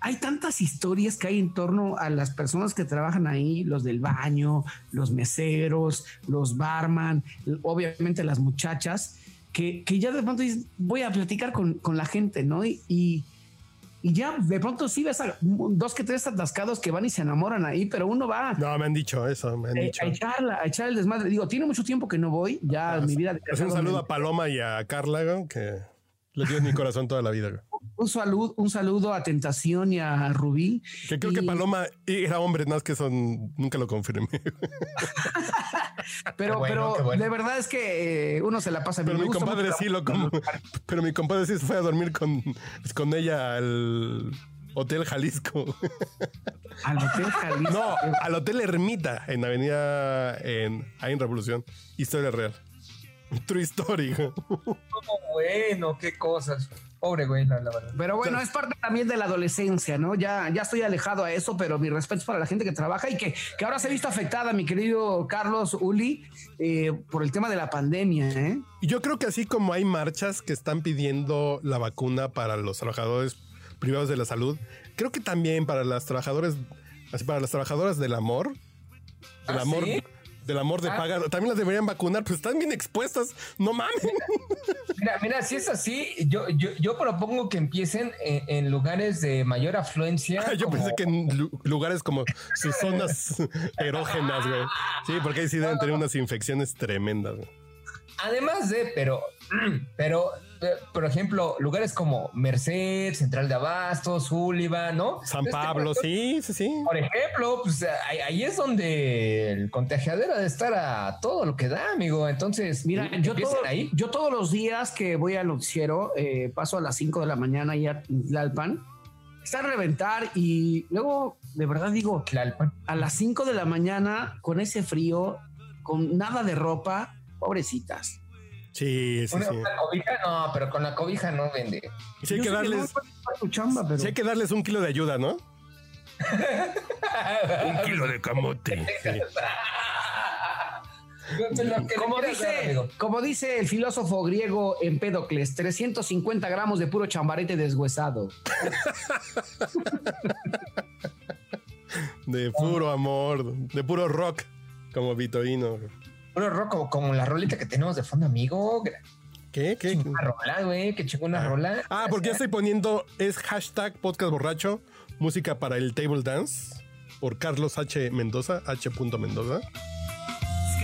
hay tantas historias que hay en torno a las personas que trabajan ahí, los del baño, los meseros, los barman, obviamente las muchachas, que, que ya de pronto dices, voy a platicar con, con la gente, ¿no? Y, y, y ya de pronto sí ves a dos que tres atascados que van y se enamoran ahí, pero uno va No, me han dicho eso, me han eh, dicho. a, echar, a echar el desmadre. Digo, tiene mucho tiempo que no voy, ya mi vida. Pues un saludo a Paloma y a Carla, que les dio en mi corazón toda la vida. güey. Un saludo, un saludo a Tentación y a Rubí. Que creo que Y- Paloma era hombre, nada más que eso nunca lo confirmé. Pero, bueno, pero bueno. de verdad es que eh, uno se la pasa bien. Pero Me mi gusta compadre sí lo Pero mi compadre sí se fue a dormir con, con ella al Hotel Jalisco. al Hotel Jalisco. No, al Hotel Ermita en Avenida en, ahí en Revolución. Historia real. True story. güey. bueno, qué cosas. Pobre güey, la, la verdad. Pero bueno, es parte también de la adolescencia, ¿no? Ya, ya estoy alejado a eso, pero mi respeto es para la gente que trabaja y que, que ahora se ha visto afectada, mi querido Carlos Uli, eh, por el tema de la pandemia, ¿eh? Y Yo creo que así como hay marchas que están pidiendo la vacuna para los trabajadores privados de la salud, creo que también para las trabajadoras, así para las trabajadoras del amor, del ¿Ah, amor, sí? Del amor de Ah. paga, también las deberían vacunar, pues están bien expuestas, no mames. Mira, mira, si es así, yo, yo, yo propongo que empiecen en, en lugares de mayor afluencia. Yo como- pensé que en lu- lugares como sus zonas erógenas, güey. Sí, porque ahí sí deben tener unas infecciones tremendas. güey. además de, pero, pero, eh, por ejemplo, lugares como Merced, Central de Abastos, Sullivan, ¿no? San Este, Pablo, sí, sí, sí. Por ejemplo, pues ahí, ahí es donde el contagiadero debe estar a todo lo que da, amigo. Entonces, Mira, yo, empiecen todo- ahí. yo todos los días que voy al noticiero, eh, paso a las 5 de la mañana y a Tlalpan, está a reventar y luego, de verdad digo, Tlalpan. a las 5 de la mañana, con ese frío, con nada de ropa, pobrecitas. Sí, sí, Una, sí. una cobija, no, pero con la cobija no vende. Sí hay que darles, puedes hacer tu chamba, pero sí hay que darles un kilo de ayuda, ¿no? Un kilo de camote. Como dice, como dice el filósofo griego Empédocles, 350 gramos de puro chambarete deshuesado. De puro amor, de puro rock, como Vitorino. Puro rock como, como la rolita que tenemos de fondo, amigo. ¿Qué? ¿Qué? Una rola, güey, que chingó una rola. Ah, porque ya estoy poniendo, es hashtag podcast borracho, música para el table dance, por Carlos H. Mendoza, H. Mendoza.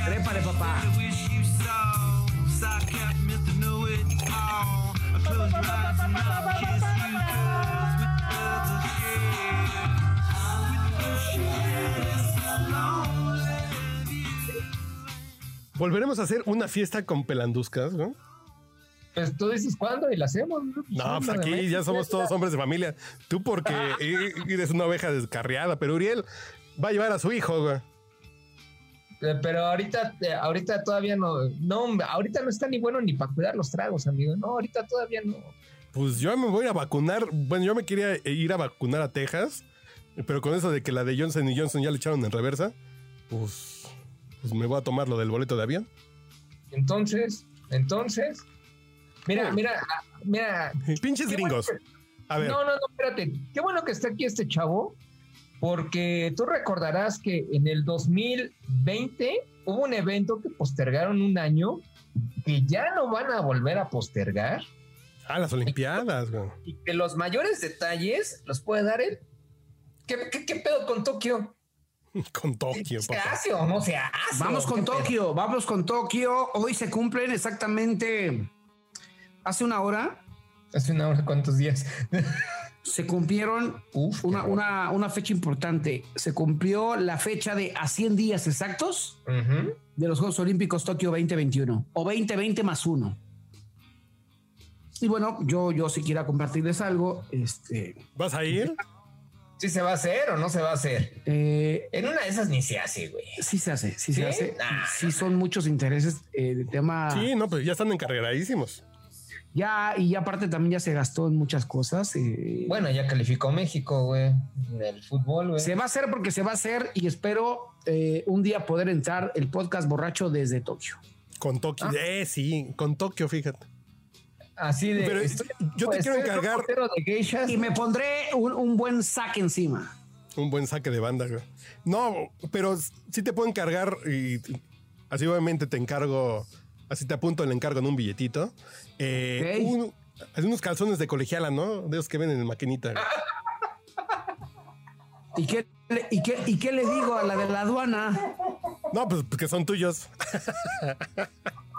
Trépale, papá. Volveremos a hacer una fiesta con pelanduscas, ¿no? Pues tú dices cuándo y la hacemos. No, No, pues aquí ya somos todos hombres de familia. Tú porque eres una oveja descarriada, pero Uriel va a llevar a su hijo, güey. Eh, Pero ahorita, eh, ahorita todavía no, no, ahorita no está ni bueno ni para cuidar los tragos, amigo. No, ahorita todavía no. Pues yo me voy a vacunar. Bueno, yo me quería ir a vacunar a Texas, pero con eso de que la de Johnson y Johnson ya le echaron en reversa, pues, pues me voy a tomar lo del boleto de avión. Entonces, entonces, mira, Oh. mira, ah, mira. Pinches gringos. bueno A ver, No, no, no, espérate. Qué bueno que está aquí este chavo, porque tú recordarás que en el 2020 hubo un evento que postergaron un año que ya no van a volver a postergar a las Olimpiadas, güey. y que los mayores detalles los puede dar él. ¿Qué, qué, qué pedo con Tokio? Con Tokio, ¿Se papá. hace o no se hace? Vamos ¿O con pedo? Tokio, vamos con Tokio. Hoy se cumplen exactamente hace una hora. Hace una hora, ¿cuántos días? Se cumplieron Uf, una, una, una fecha importante. Se cumplió la fecha de a 100 días exactos de los Juegos Olímpicos Tokio 2021 o 2020 más uno. Y bueno, yo, yo si quiera compartirles algo, este, ¿Vas a ir? ¿Sí se va a hacer o no se va a hacer? eh, En una de esas ni se hace, güey. sí se hace, sí, ¿Sí? se hace. Ah. Sí son muchos intereses eh, de tema. Sí, no, pues ya están encarregadísimos. Ya, y aparte también ya se gastó en muchas cosas. eh, Bueno, ya calificó México, güey. En el fútbol, güey. Se va a hacer porque se va a hacer y espero eh, un día poder entrar el podcast borracho desde Tokio. Con Tokio. Eh, sí, con Tokio, fíjate. Así de. Pero estoy- yo te pues, quiero encargar reportero de geishas. Y me pondré un, un buen saque encima. un buen saque de banda, güey. No, pero sí te puedo encargar y así obviamente te encargo, así te apunto el encargo en un billetito. Eh, Ok. un- hay unos calzones de colegiala, ¿no? De esos que venden en maquinita. güey. ¿Y qué, le- y, qué, ¿Y qué le digo a la de la aduana? No, pues que son tuyos.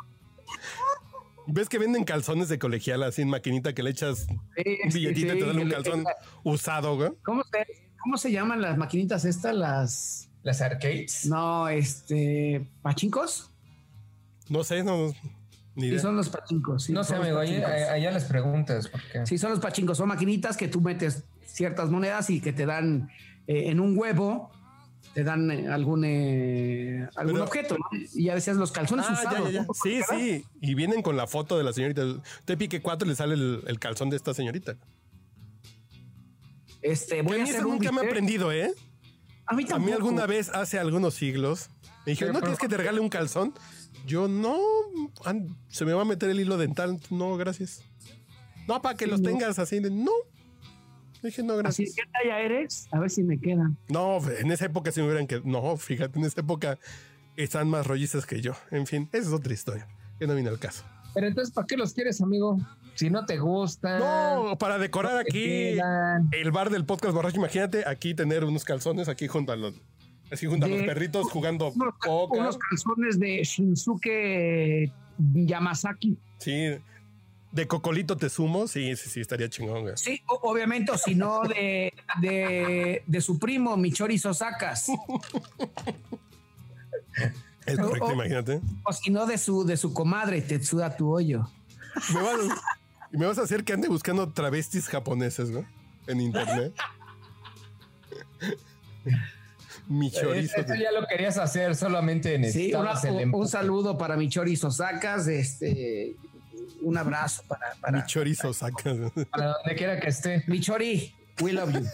¿Ves que venden calzones de colegiala así en maquinita que le echas un billetito y te dan un calzón usado, güey? ¿Cómo se, ¿Cómo se llaman las maquinitas estas? Las. Las arcades. No, este. ¿Pachincos? No sé, no. Ni Sí, son los pachincos. sí, no sé, amigo. Allá, allá les preguntas. Porque... Sí, son los pachincos. Son maquinitas que tú metes ciertas monedas y que te dan eh, en un huevo, te dan eh, algún, eh, algún Pero- objeto. ¿no? Y ya decías los calzones Ah, ya, usados. ya, ya. ¿no? Sí, sí. Y vienen con la foto de la señorita. Usted pique cuatro y le sale el, el calzón de esta señorita. Este, Que voy a a mí hacer eso un nunca me ha aprendido, ¿eh? A mí A mí alguna vez, hace algunos siglos, me dijeron, ¿no quieres que te regale un calzón? Yo, no, se me va a meter el hilo dental. No, gracias. No, para que los tengas así. No. Dije, no, Así, gracias. ¿qué talla eres? A ver si me quedan. No, en esa época sí me hubieran que No, fíjate, en esa época están más rollizas que yo. En fin, esa es otra historia. Que no viene al caso. Pero entonces, ¿para qué los quieres, amigo? Si no te gustan. No, para decorar aquí el bar del podcast borracho. Imagínate aquí tener unos calzones aquí junto a los, así junto a los perritos jugando Unos, poca. unos calzones de Shinsuke Yamasaki. Sí. De Cocolito te sumo, sí, sí, sí, estaría chingón, güey. Sí, o- obviamente, o si no, de, de, de su primo, Michori Sosakas. Es correcto, o- imagínate. O si no, de su, de su comadre, Tetsuda Tuoyo. Me vas, y me vas a hacer que ande buscando travestis japoneses, ¿no? En internet. Mi chorizo. Esto ya lo querías hacer, solamente Sí, una- necesitabas el un, un saludo para Michori Sosakas. Este, un abrazo para, para Mi chorizo saca. Para donde quiera que esté. Michori. We love you.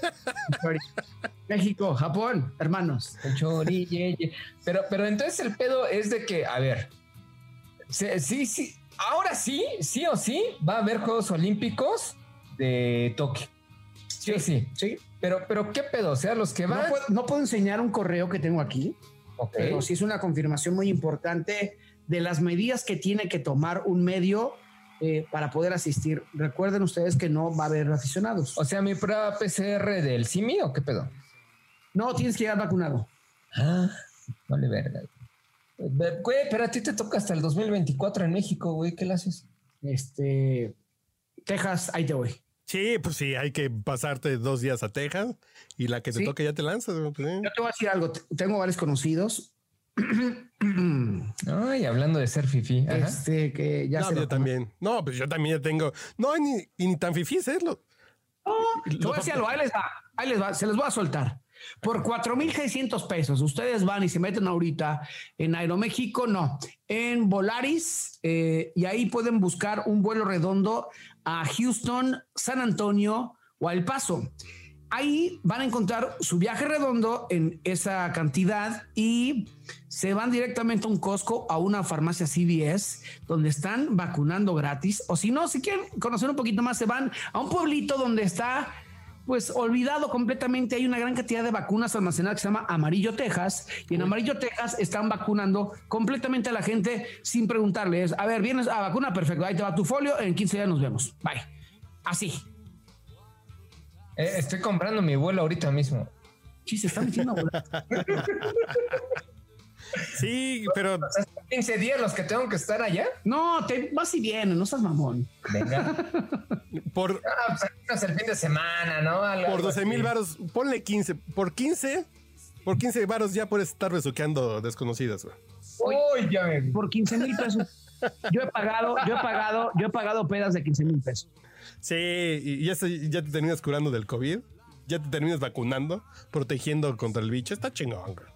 México, Japón, hermanos. Chori, ye, ye. Pero, pero entonces el pedo es de que, a ver, sí, sí, ahora sí, sí o sí, va a haber Juegos Olímpicos de Tokio. Sí o sí. Sí. Pero, pero qué pedo, o sea, los que No van. puedo, no puedo enseñar un correo que tengo aquí, Ok. pero sí es una confirmación muy importante de las medidas que tiene que tomar un medio eh, para poder asistir. Recuerden ustedes que no va a haber aficionados. O sea, mi prueba PCR del CIMI o qué pedo. No, tienes que llegar vacunado. Ah, vale, verga. Güey, pero a ti te toca hasta el 2024 en México, güey, ¿qué le haces? Este, Texas, ahí te voy. Sí, pues sí, hay que pasarte dos días a Texas y la que te Sí. toque ya te lanzas. pues sí. Yo te voy a decir algo. Tengo varios conocidos. Ay, hablando de ser fifi. este, que ya No, se yo lo- también. No, pues yo también ya tengo. No, ni, y ni tan fifís, ¿eh? Lo- Te voy algo, ahí les va, ahí les va, se les voy a soltar. Por 4,600 pesos, ustedes van y se meten ahorita en Aeroméxico, no, en Volaris, eh, y ahí pueden buscar un vuelo redondo a Houston, San Antonio o a El Paso. Ahí van a encontrar su viaje redondo en esa cantidad y se van directamente a un Costco, a una farmacia CVS, donde están vacunando gratis. O si no, si quieren conocer un poquito más, se van a un pueblito donde está pues olvidado completamente. Hay una gran cantidad de vacunas almacenadas que se llama Amarillo, Texas. Y en Amarillo, Texas están vacunando completamente a la gente sin preguntarles, a ver, vienes a vacuna, perfecto, ahí te va tu folio, en 15 días nos vemos. Bye. Así. Eh, estoy comprando mi vuelo ahorita mismo. Sí, se está metiendo a volar. Sí, pero O sea, son 15 días los que tengo que estar allá. No, te vas y vienes, no seas mamón. Venga. por, Ah, pues el fin de semana, ¿no? Algo por 12 mil varos, ponle 15. Por 15, por 15 varos ya puedes estar besuqueando desconocidas, güey. Uy, ya. Por 15 mil pesos. Yo he pagado, yo he pagado, yo he pagado pedas de 15 mil pesos. Sí, y ya, se- ya te terminas curando del COVID. Ya te terminas vacunando, protegiendo contra el bicho. Está chingón, güey.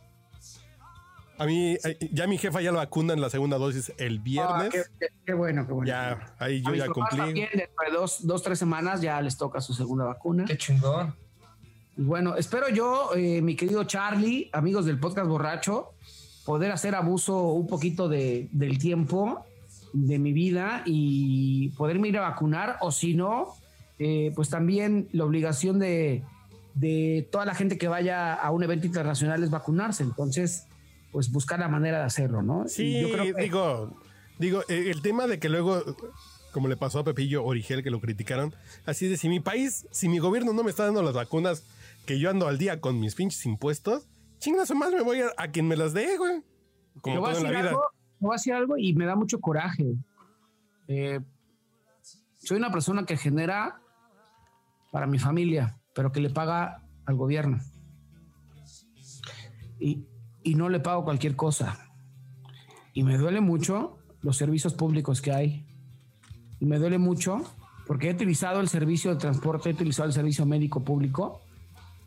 A mí, eh, ya mi jefa ya lo vacuna en la segunda dosis el Ah, viernes. qué, qué- qué bueno, qué bueno. ya, ahí yo ya cumplí. También, dentro de dos, dos, tres semanas ya les toca su segunda vacuna. Qué chingón. Y bueno, espero yo, eh, mi querido Charlie, amigos del podcast borracho, poder hacer abuso un poquito de, del tiempo de mi vida y poderme ir a vacunar, o si no, eh, pues también la obligación de, de toda la gente que vaya a un evento internacional es vacunarse. Entonces, pues buscar la manera de hacerlo, ¿no? Sí, Y yo creo que- digo, digo, eh, el tema de que luego, como le pasó a Pepillo Origel, que lo criticaron, así de si mi país, si mi gobierno no me está dando las vacunas que yo ando al día con mis pinches impuestos, chingas o más me voy a, a quien me las dé, güey. Como todo en la vida. algo, voy a decir algo y me da mucho coraje. Eh, soy una persona que genera para mi familia, pero que le paga al gobierno. Y, y no le pago cualquier cosa. Y me duele mucho los servicios públicos que hay. Y me duele mucho porque he utilizado el servicio de transporte, he utilizado el servicio médico público.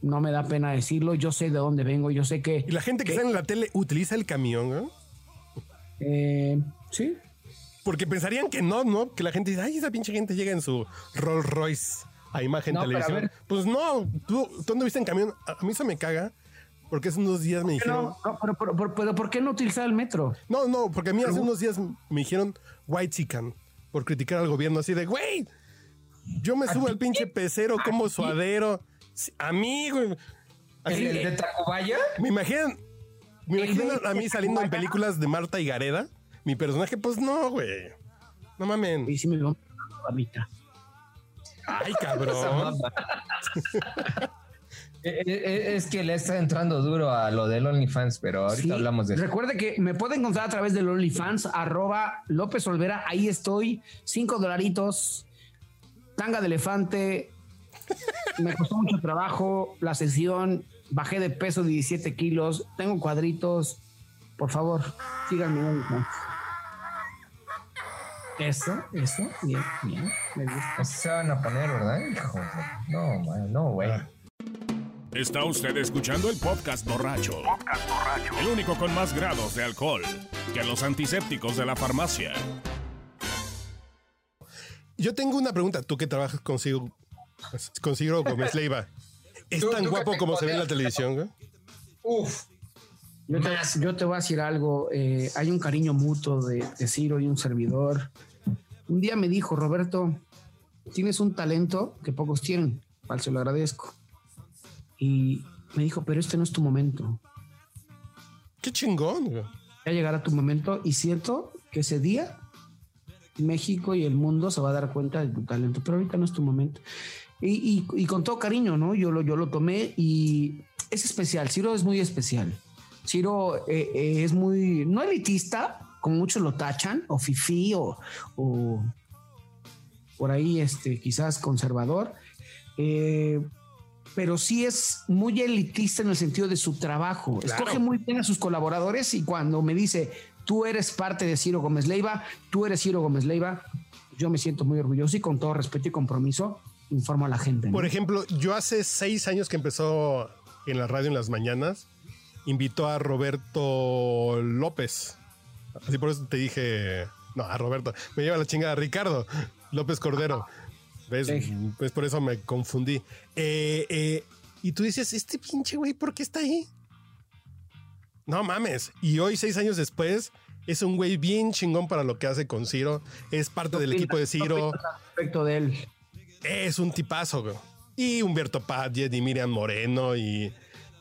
No me da pena decirlo. Yo sé de dónde vengo. Yo sé que Y la gente que está en la tele utiliza el camión, ¿no? Eh, sí. Porque pensarían que no, ¿no? Que la gente dice, ay, esa pinche gente llega en su Rolls Royce a imagen No, televisión. Pues no, tú, tú anduviste en camión. A mí eso me caga. Porque hace unos días me dijeron. No, no, pero, pero- pero- pero ¿por qué no utilizar el metro? No, no, porque a mí hace unos días me dijeron white chican por criticar al gobierno así de, güey, yo me subo al pinche pecero como suadero. A mí, güey. ¿El, Así, el de Tacubaya? me imaginan, me güey a mí saliendo en películas de Marta y Gareda. Mi personaje, pues no, güey. No mamen. Y sí me veo mamita. Ay, cabrón. Eh, eh, Es que le está entrando duro a lo del OnlyFans, pero ahorita Sí. hablamos de eso. Recuerde que me puede encontrar a través del OnlyFans, arroba López Olvera. Ahí estoy, cinco dolaritos, tanga de elefante. Me costó mucho trabajo la sesión. Bajé de peso 17 kilos. Tengo cuadritos. Por favor, síganme en. Eso, eso, bien, bien. Me gusta. Así se van a poner, ¿verdad? Hijo, no, man, no, güey. Está usted escuchando el podcast borracho. El único con más grados de alcohol que los antisépticos de la farmacia. Yo tengo una pregunta. Tú que trabajas consigo, consigo Gómez Leiva. ¿Es Tú- tan tú guapo como se ve en la televisión? Uf. Yo te, yo te voy a decir algo. eh, hay un cariño mutuo de, de Ciro y un servidor. Un día me dijo, Roberto, tienes un talento que pocos tienen. Al se lo agradezco. Y me dijo, pero este no es tu momento. Qué chingón, güey. Ya llegará tu momento y siento que ese día México y el mundo se va a dar cuenta de tu talento, pero ahorita no es tu momento. Y, y- y con todo cariño, ¿no? Yo lo, yo lo tomé y es especial. Ciro es muy especial. Ciro eh, eh, es muy, no elitista, como muchos lo tachan, o fifí, o, o por ahí, este, quizás conservador. Eh, pero sí es muy elitista en el sentido de su trabajo. Claro. Escoge muy bien a sus colaboradores y cuando me dice, tú eres parte de Ciro Gómez Leiva, tú eres Ciro Gómez Leiva, yo me siento muy orgulloso y con todo respeto y compromiso informo a la gente. ¿no? Por ejemplo, yo hace seis años que empezó en la radio en las mañanas, invitó a Roberto López. Así por eso te dije, no, a Roberto, me lleva la chingada Ricardo López Cordero. ¿Ves? Sí. Pues por eso me confundí. Eh, eh, y tú dices, este pinche güey, ¿por qué está ahí? No mames. Y hoy, seis años después, es un güey bien chingón para lo que hace con Ciro. Es parte del equipo de Ciro. Respecto de él. Es un tipazo, güey. Y Humberto Padgett y Miriam Moreno y,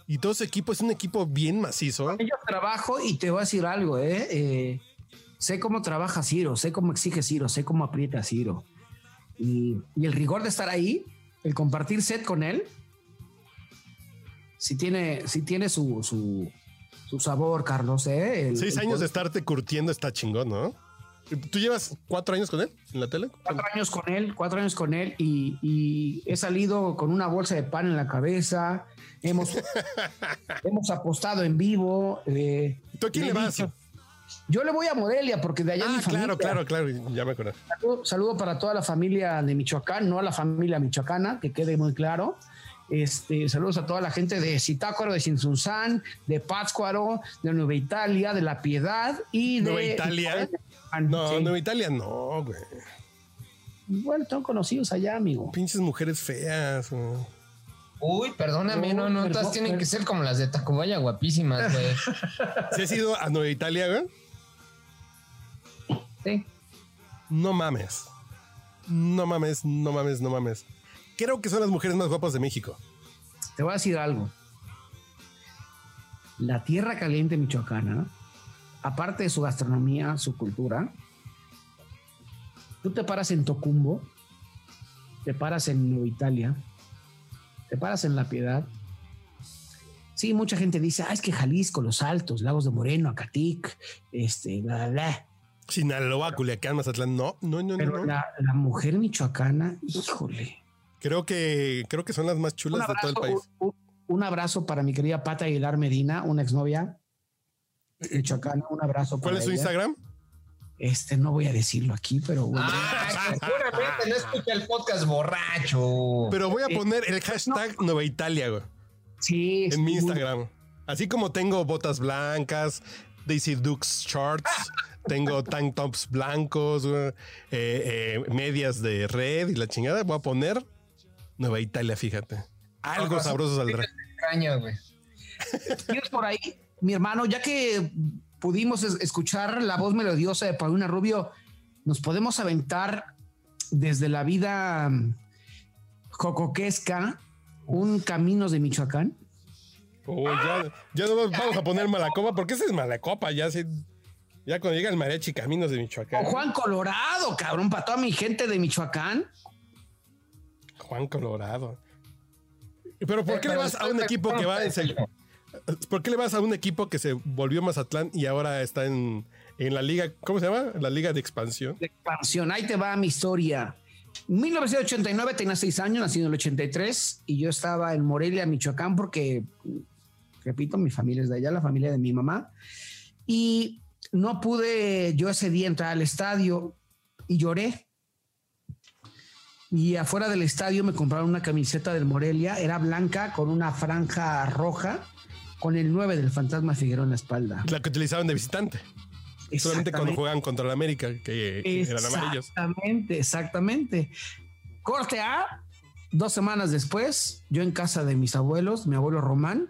y todo ese equipo es un equipo bien macizo. Yo trabajo y te voy a decir algo, ¿eh? Eh, sé cómo trabaja Ciro, sé cómo exige Ciro, sé cómo aprieta Ciro. Y, y el rigor de estar ahí, el compartir set con él, sí tiene, sí tiene su, su, su sabor, Carlos, ¿eh? El- Seis el años de estarte curtiendo está chingón, ¿no? ¿Tú llevas cuatro años con él en la tele? Cuatro años con él, cuatro años con él y, y he salido con una bolsa de pan en la cabeza. Hemos, hemos apostado en vivo. eh, ¿Tú a quién le vas? dicho- Yo le voy a Morelia porque de allá Ah, mi familia. claro, claro, claro. Ya me acuerdo. Saludo, saludo para toda la familia de Michoacán, no a la familia michoacana, que quede muy claro. Este, saludos a toda la gente de Zitácuaro, de Sinsunzán, de Pátzcuaro, de Nueva Italia, de La Piedad y de. ¿Nueva Italia? No, Sí. Nueva Italia no, güey. Bueno, están conocidos allá, amigo. Pinches mujeres feas. güey. Uy, perdóname, no, no, todas tienen pero- que ser como las de Tacubaya, guapísimas, güey. ¿Sí has ido a Nueva Italia, güey? Sí. No mames. No mames, no mames, no mames. Creo que son las mujeres más guapas de México. Te voy a decir algo. La tierra caliente michoacana, aparte de su gastronomía, su cultura, tú te paras en Tocumbo, te paras en Nueva Italia, te paras en La Piedad. Sí, mucha gente dice, ah, es que Jalisco, Los Altos, Lagos de Moreno, Acatic, este, bla, bla, bla. Sinaloa, Culiacán, Mazatlán. No, no, no, no. Pero no. la, la mujer michoacana, híjole. Creo que creo que son las más chulas de todo el país. un- un abrazo para mi querida Pata Aguilar Medina, una exnovia michoacana. Un abrazo. ¿Cuál para es su ella. Instagram? Este no voy a decirlo aquí, pero bueno. Ah, seguramente no escucha el podcast borracho. Pero voy a Eh, poner el hashtag Nueva Italia, güey, sí, en mi Instagram. Así como tengo botas blancas, Daisy Dukes shorts, tengo tank tops blancos, güey, eh, eh, medias de red y la chingada, voy a poner Nueva Italia, fíjate. Algo sabroso saldrá. Extraño, güey. ¿Tienes por ahí, mi hermano, ya que pudimos es- escuchar la voz melodiosa de Paulina Rubio, nos podemos aventar desde la vida mm, jocoquesca un Caminos de Michoacán? Oh, ya, ya no vamos a poner Malacopa, porque ese es Malacopa, ya sí. Ya cuando llega el mariachi Caminos de Michoacán. O Juan Colorado, cabrón, para toda mi gente de Michoacán. Juan Colorado. Pero ¿por qué le vas a un equipo que va en ¿Por qué le vas a un equipo que se volvió Mazatlán y ahora está en, en la liga, ¿cómo se llama? La liga de expansión. de expansión. Ahí te va mi historia. 1989 tenía seis años, nací en el 83 y yo estaba en Morelia, Michoacán, porque, repito, mi familia es de allá, la familia de mi mamá. Y no pude yo ese día entrar al estadio y lloré. Y afuera del estadio me compraron una camiseta del Morelia, era blanca con una franja roja, con el 9 del Fantasma Figueroa en la espalda. La que utilizaban de visitante. Solamente cuando juegan contra el América, que, que eran amarillos. Exactamente, exactamente. Corte A, dos semanas después, yo en casa de mis abuelos, mi abuelo Román,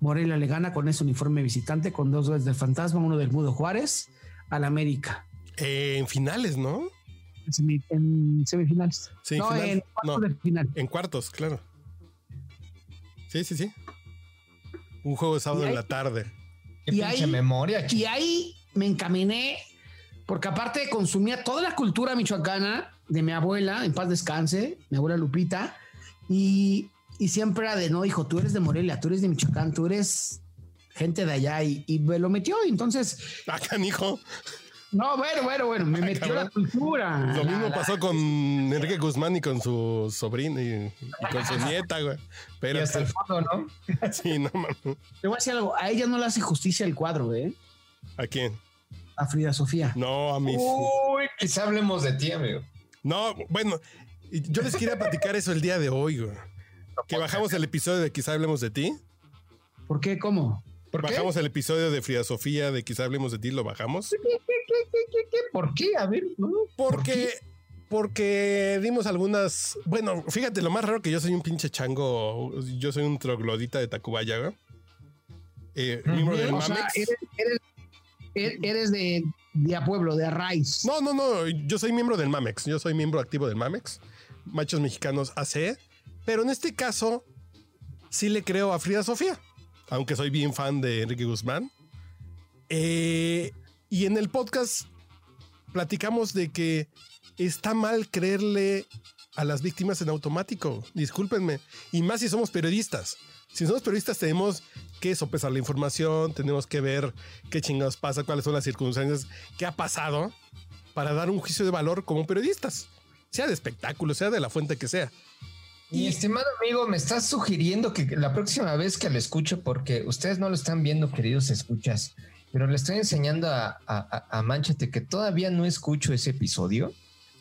Morelia le gana con ese uniforme visitante, con dos goles del fantasma, uno del Mudo Juárez, al América. Eh, en finales, ¿no? En, semi- en semifinales. Sí, no, final. en cuartos No. de final. En cuartos, claro. Sí, sí, sí. Un juego de sábado en la tarde. Qué Y pinche ahí- memoria, Y ahí me encaminé, porque aparte consumía toda la cultura michoacana de mi abuela, en paz descanse, mi abuela Lupita, y, y siempre era de, no, hijo, tú eres de Morelia, tú eres de Michoacán, tú eres gente de allá, y, y me lo metió, y entonces, Acá, hijo. No, bueno, bueno, bueno, me metió cabrón. la cultura. Lo la- mismo la- pasó con Enrique Guzmán y con su sobrina y, y con su nieta, güey. Y hasta el Pero fondo, ¿no? sí, no mames. Te voy a decir algo, a ella no le hace justicia el cuadro, ¿eh? ¿A quién? A Frida Sofía. No, a mis. Uy, quizá hablemos de ti, amigo. No, bueno, y yo les quería platicar eso el día de hoy, güey. Que bajamos el episodio de Quizá hablemos de ti. ¿Por qué? ¿Cómo? ¿Por qué? Bajamos el episodio de Frida Sofía de Quizá hablemos de ti, lo bajamos. ¿Qué, qué, qué, qué, qué? ¿Por qué? A ver, ¿no? Porque, porque dimos algunas. Bueno, fíjate, lo más raro que yo soy un pinche chango. Yo soy un troglodita de Tacubaya. Eh, miembro del O sea, eres, eres- eres- eres de, de a pueblo, de Arraiz. No, no, no. Yo soy miembro del Mamex. Yo soy miembro activo del Mamex. Machos Mexicanos AC. Pero en este caso, sí le creo a Frida Sofía. Aunque soy bien fan de Enrique Guzmán. Eh, y en el podcast platicamos de que está mal creerle a las víctimas en automático. Discúlpenme. Y más si somos periodistas. Si somos periodistas tenemos que sopesar la información, tenemos que ver qué chingados pasa, cuáles son las circunstancias, qué ha pasado para dar un juicio de valor como periodistas. Sea de espectáculo, sea de la fuente que sea. Mi estimado amigo, me estás sugiriendo que la próxima vez que lo escucho, porque ustedes no lo están viendo, queridos escuchas, pero le estoy enseñando a, a, a- Manchate que todavía no escucho ese episodio.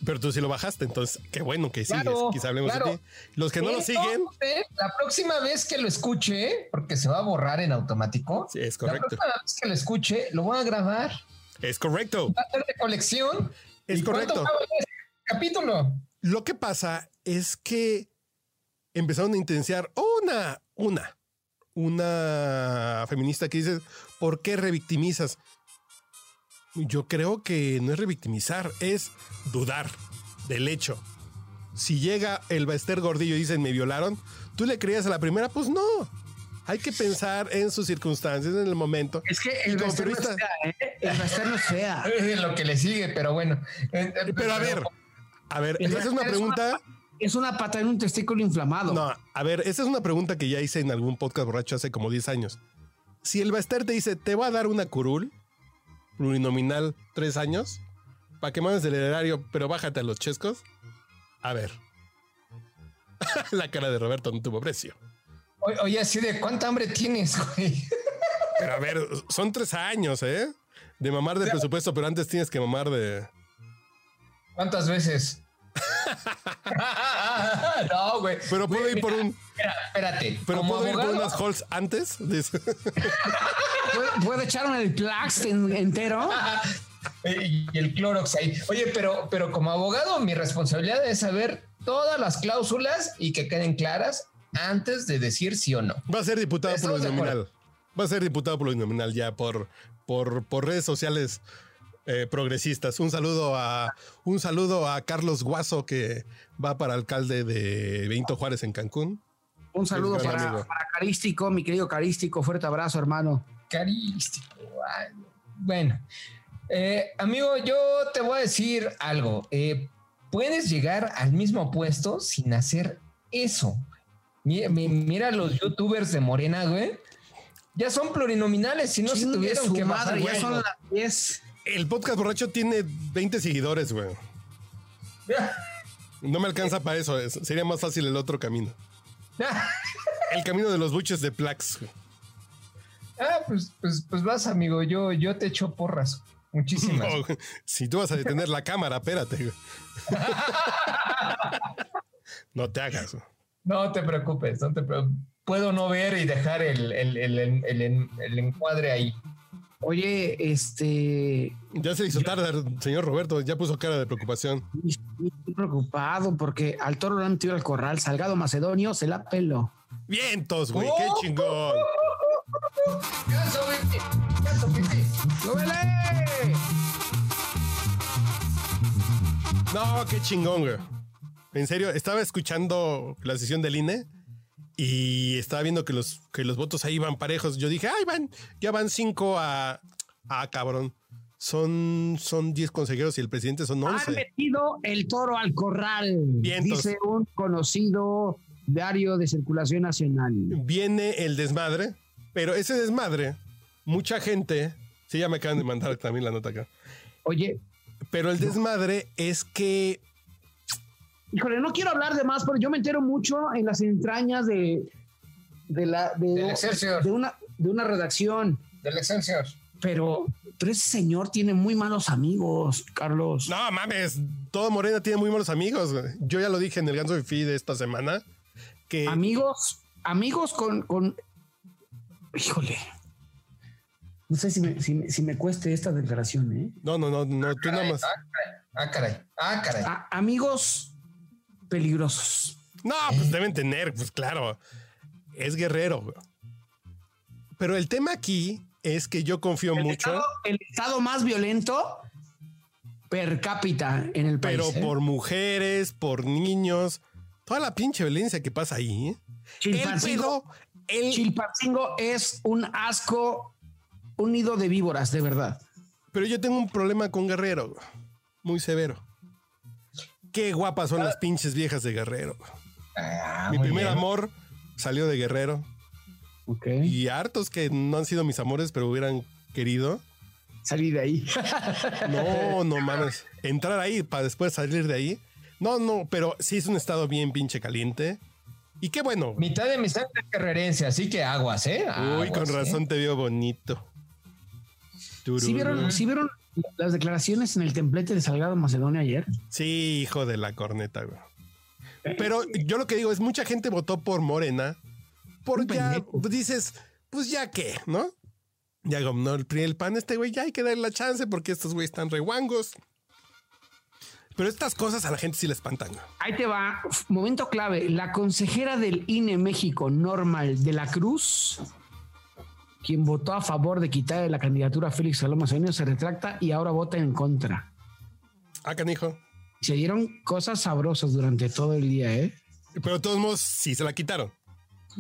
Pero tú sí lo bajaste, entonces qué bueno que sigues. Claro, Quizá hablemos claro. de ti. Los que no lo siguen, Entonces, La próxima vez que lo escuche, porque se va a borrar en automático, sí, es la correcto. próxima vez que lo escuche, lo voy a grabar. Es correcto. Va a ser de colección. Es ¿Y cuánto correcto. capítulo? Lo que pasa es que empezaron a intensiar una, una, una feminista que dice, ¿por qué revictimizas? Yo creo que no es revictimizar, es dudar del hecho. Si llega el Bester Gordillo y dicen me violaron, ¿tú le creías a la primera? Pues no. Hay que pensar en sus circunstancias, en el momento. Es que el Bester no fea, ¿eh? El Bester no es fea. Es lo que le sigue, pero bueno. Eh, eh, Pero a ver, a ver, El esa es una Bester es una pregunta. Es una pata en un testículo inflamado. No, a ver, esa es una pregunta que ya hice en algún podcast borracho hace como 10 años. Si el Baster te dice, te va a dar una curul plurinominal tres años, para que mandes el erario, pero bájate a los chescos. A ver. La cara de Roberto no tuvo precio. o- Oye, así de cuánta hambre tienes, güey. Pero a ver, son tres años, ¿eh? De mamar de presupuesto, pero antes tienes que mamar de. ¿Cuántas veces? No, güey. Pero puedo ir por mira, un. Espera, espérate. Pero puedo ir por unas halls antes. Dice. ¿Puede, puede echarme el Plax en- entero? Y el Clorox ahí. Oye, pero, pero como abogado, mi responsabilidad es saber todas las cláusulas y que queden claras antes de decir sí o no. Va a ser diputado Estamos de plurinominal. Va a ser diputado plurinominal ya por, por, por redes sociales eh, progresistas. Un saludo a un saludo a Carlos Guaso que va para alcalde de Benito Juárez en Cancún. Un saludo para, Carístico, mi querido Carístico. Fuerte abrazo, hermano. Carístico. Bueno, eh, amigo, yo te voy a decir algo. Eh, puedes llegar al mismo puesto sin hacer eso. Mi- mi- Mira los youtubers de Morena, güey. Ya son plurinominales, si no se tuvieron que madre, bajar ya son las 10. El podcast borracho tiene 20 seguidores, güey. No me alcanza para eso. es- Sería más fácil el otro camino. El camino de los buches de Plax. güey. Ah, pues, pues, pues vas, amigo. Yo, yo te echo porras. Muchísimas. No, si tú vas a detener la cámara, espérate. güey. No te hagas. güey. No te preocupes, no te preocupes. Puedo no ver y dejar el- el encuadre ahí. Oye, este. Ya se hizo tarde, señor Roberto. Ya puso cara de preocupación. Estoy preocupado porque al toro lo han metido al corral. Salgado Macedonio se la peló. Vientos, güey. Qué Oh. chingón. ¡Súbele! No, qué chingón, güey. En serio, estaba escuchando la sesión del INE y estaba viendo que los, que los votos ahí van parejos. Yo dije, ay, van, ya van cinco a. Ah, cabrón. Son, son 10 consejeros y el presidente son Han 11. metido el toro al corral. Vientos. Dice un conocido diario de circulación nacional. Viene el desmadre, pero ese desmadre, mucha gente. Sí, ya me acaban de mandar también la nota acá. Oye, Pero el desmadre es que híjole, no quiero hablar de más, pero yo me entero mucho en las entrañas de, de la de, de una de una redacción. Del Excelsior. Pero, pero ese señor tiene muy malos amigos, Carlos. No mames, todo Morena tiene muy malos amigos. Yo ya lo dije en el Ganso de Fi de esta semana. Que Amigos, amigos con, con. Híjole. No sé si me, si, me- si me cueste esta declaración, ¿eh? no, no, no, no, tú nada más. Ah, caray. Ah, caray. A- amigos peligrosos. No, pues deben tener, pues claro. Es guerrero. güey. Pero el tema aquí es que yo confío El mucho, estado, el estado más violento per cápita en el país. pero ¿eh? por mujeres, por niños, toda la pinche violencia que pasa ahí. ¿eh? Chilpancingo, pedo, el, Chilpancingo es un asco, un nido de víboras, de verdad. Pero yo tengo un problema con Guerrero, muy severo. Qué guapas son las pinches viejas de Guerrero. Ah, Mi primer bien. amor salió de Guerrero. Y hartos que no han sido mis amores, pero hubieran querido. Salí de ahí. No, no mames. Entrar ahí para después salir de ahí. No, no, pero sí es un estado bien pinche caliente. Y qué bueno. Mitad de mi sangre es guerrerense, así que aguas, ¿eh? Uy, con ¿eh? razón te veo bonito. ¿Sí vieron, sí vieron las declaraciones en el templete de Salgado Macedonia ayer? Sí, hijo de la corneta, güey. Pero yo lo que digo es, mucha gente votó por Morena. Por Un ya, dices, pues ya qué, ¿no? Ya no el el PAN, este güey, ya hay que darle la chance porque estos güeyes están reguangos. Pero estas cosas a la gente sí le espantan. Ahí te va, momento clave. La consejera del INE México, Normal de la Cruz, quien votó a favor de quitar la candidatura a Félix Salón Macedonio, se retracta y ahora vota en contra. Ah, canijo. Se dieron cosas sabrosas durante todo el día, ¿eh? Pero de todos modos, sí se la quitaron.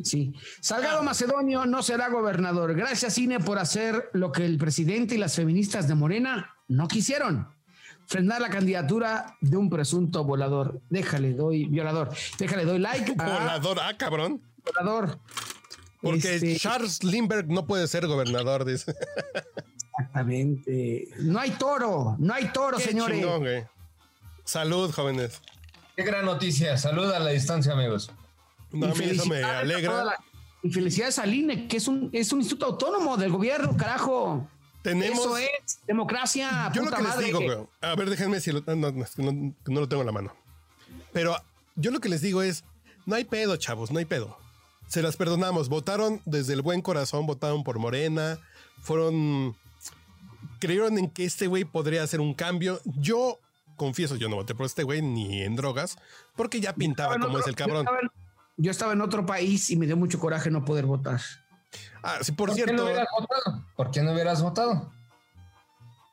Sí. Salgado Macedonio no será gobernador. Gracias, INE, por hacer lo que el presidente y las feministas de Morena no quisieron. Frenar la candidatura de un presunto volador. Déjale, doy, violador. Déjale, doy like a Volador, ah, cabrón. volador. Porque Este, Charles Lindbergh no puede ser gobernador, dice. Exactamente. No hay toro, no hay toro, Qué señores. chingón, güey. Salud, jóvenes. Qué gran noticia. Saluda a la distancia, amigos. No, a mí eso me alegra. la- y felicidades al INE, que es un, es un instituto autónomo del gobierno, carajo. Tenemos. Eso es democracia. Yo lo que les madre. digo, güey, a ver, déjenme si lo, no, que no, no lo tengo en la mano. Pero yo lo que les digo es, no hay pedo, chavos, no hay pedo. Se las perdonamos. Votaron desde el buen corazón, votaron por Morena, fueron, creyeron en que este güey podría hacer un cambio. Yo confieso, yo no voté por este güey ni en drogas, porque ya pintaba como otro- es el Yo cabrón. estaba, en, yo estaba en otro país y me dio mucho coraje no poder votar. Ah, sí, por ¿Por qué no cierto. hubieras votado? ¿Por qué no hubieras votado?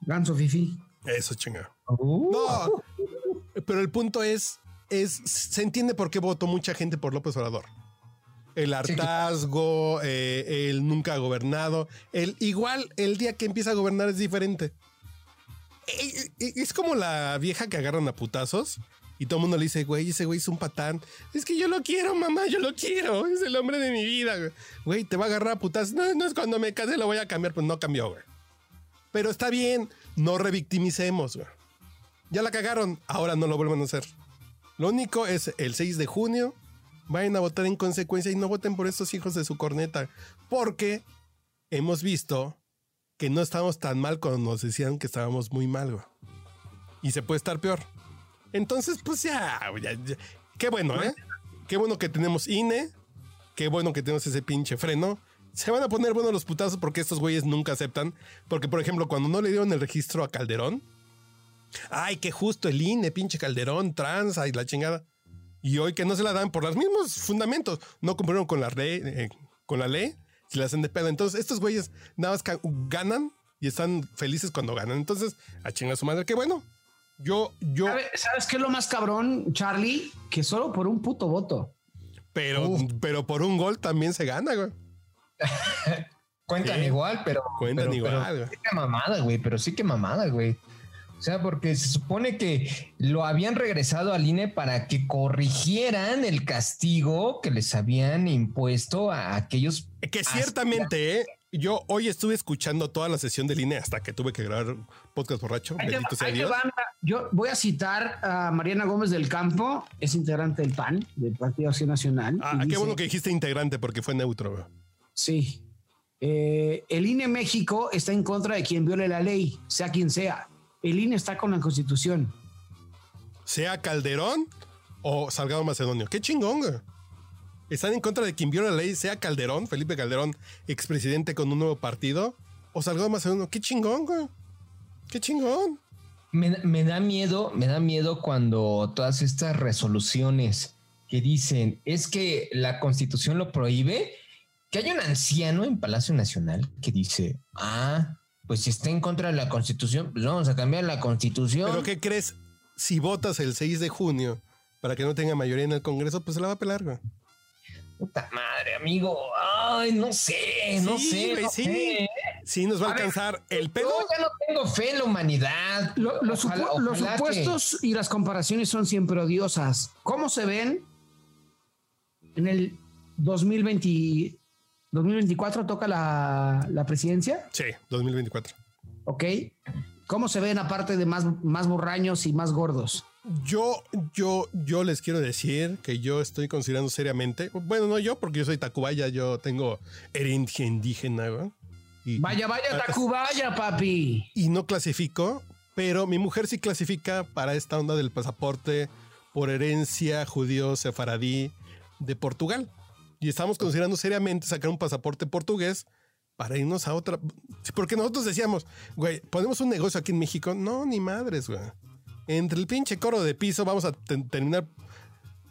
Ganso Fifi. Eso, chinga. Uh, No, pero el punto es, es, se entiende por qué votó mucha gente por López Obrador. El hartazgo, eh, el nunca ha gobernado, el igual el día que empieza a gobernar es diferente. Eh, eh, Es como la vieja que agarran a putazos Y todo el mundo le dice, güey, ese güey es un patán. Es que yo lo quiero, mamá, yo lo quiero. Es el hombre de mi vida, güey. Te va a agarrar a putas. No, no es cuando me case lo voy a cambiar. Pues no cambió, güey. Pero está bien, no revictimicemos, güey. Ya la cagaron, ahora no lo vuelvan a hacer. Lo único es el 6 de junio, vayan a votar en consecuencia y no voten por estos hijos de su corneta. Porque hemos visto que no estamos tan mal cuando nos decían que estábamos muy mal, güey. Y se puede estar peor. Entonces, pues ya, ya, ya. qué bueno, ¿eh? Qué bueno que tenemos INE, qué bueno que tenemos ese pinche freno. Se van a poner buenos los putazos porque estos güeyes nunca aceptan. Porque, por ejemplo, cuando no le dieron el registro a Calderón, ay, que justo el INE, pinche Calderón, tranza y la chingada. Y hoy que no se la dan por los mismos fundamentos, no cumplieron con la ley, eh, con la ley, se la hacen de pedo. Entonces, estos güeyes nada más ganan y están felices cuando ganan. Entonces, a chingar a su madre, qué bueno. Yo, yo, ¿Sabe- ¿Sabes qué es lo más cabrón, Charlie? Que solo por un puto voto. pero, pero por un gol también se gana, güey. Cuentan Sí. igual, pero. Cuentan pero- igual, pero güey. sí que mamada, güey. Pero sí que mamada, güey. O sea, porque se supone que lo habían regresado al INE para que corrigieran el castigo que les habían impuesto a aquellos. Que ciertamente, ¿eh? yo hoy estuve escuchando toda la sesión del INE hasta que tuve que grabar podcast borracho. Ahí te- Bendito sea ahí te Dios. van, yo voy a citar a Mariana Gómez del Campo, es integrante del PAN, del Partido Acción Nacional. Ah, qué dice- bueno que dijiste integrante porque fue neutro. Sí. Eh, el INE México está en contra de quien viole la ley, sea quien sea. El INE está con la Constitución. Sea Calderón o Salgado Macedonio. Qué chingón, güey. Están en contra de quien viola la ley, sea Calderón, Felipe Calderón, expresidente con un nuevo partido, o Salgado Macedonio. Qué chingón, güey. Qué chingón. Me, me da miedo, me da miedo cuando todas estas resoluciones que dicen es que la constitución lo prohíbe, que haya un anciano en Palacio Nacional que dice, ah, pues si está en contra de la constitución, pues vamos a cambiar la constitución. Pero ¿qué crees? Si votas el 6 de junio para que no tenga mayoría en el Congreso, pues se la va a pelar, güey. Puta madre, amigo. Ay, no sé, no Sí, sé. güey, no sí. sé. Sí, nos va a A ver, alcanzar el pedo. Yo ya no tengo fe en la humanidad. Lo- los, Ojalá- supu- los ojalá que- supuestos y las comparaciones son siempre odiosas. ¿Cómo se ven en el 2020, 2024 toca la, la presidencia? Sí, 2024. ¿Ok? ¿Cómo se ven aparte de más, más borraños y más gordos? Yo, yo, yo les quiero decir que yo estoy considerando seriamente, bueno, no yo, porque yo soy tacubaya, yo tengo herencia indígena, güey. Y, Vaya, vaya, Tacubaya, papi. y no clasifico, pero mi mujer sí clasifica para esta onda del pasaporte por herencia judío sefaradí de Portugal. Y estamos considerando seriamente sacar un pasaporte portugués para irnos a otra. Porque nosotros decíamos, güey, ponemos un negocio aquí en México. No, ni madres, güey. Entre el pinche coro de piso vamos a terminar.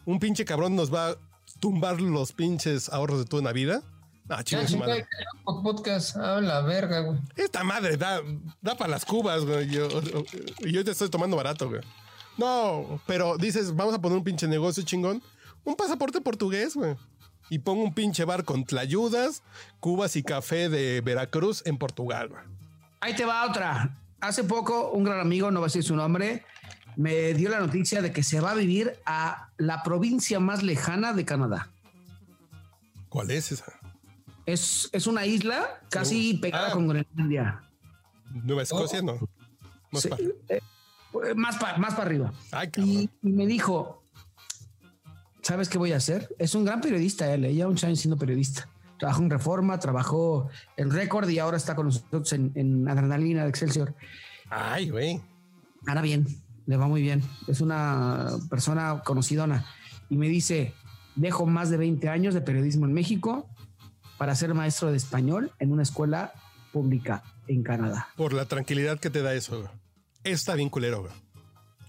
Un pinche cabrón nos va a tumbar los pinches ahorros de toda una vida. Ah, madre. podcast, a la verga, güey. Esta madre da, da para las cubas, güey. Yo, yo te estoy tomando barato, güey. No, pero dices, vamos a poner un pinche negocio chingón. Un pasaporte portugués, güey. Y pongo un pinche bar con tlayudas, cubas y café de Veracruz en Portugal. Ahí te va otra. Hace poco, un gran amigo, no va a decir su nombre, me dio la noticia de que se va a vivir a la provincia más lejana de Canadá. ¿Cuál es esa? Es, es una isla casi pegada Ah. con Groenlandia. ¿Nueva Escocia? No. No es Sí, pa- eh, más para más para arriba. Ay, cabrón. Y, y me dijo, ¿sabes qué voy a hacer? Es un gran periodista, él, ya un años siendo periodista. Trabajó en Reforma, trabajó en Record y ahora está con nosotros en, en Adrenalina de Excelsior. Ay, güey. Ahora bien, le va muy bien. Es una persona conocidona. Y me dice, dejo más de 20 años de periodismo en México para ser maestro de español en una escuela pública en Canadá. Por la tranquilidad que te da eso, güey. Está bien culero, güey.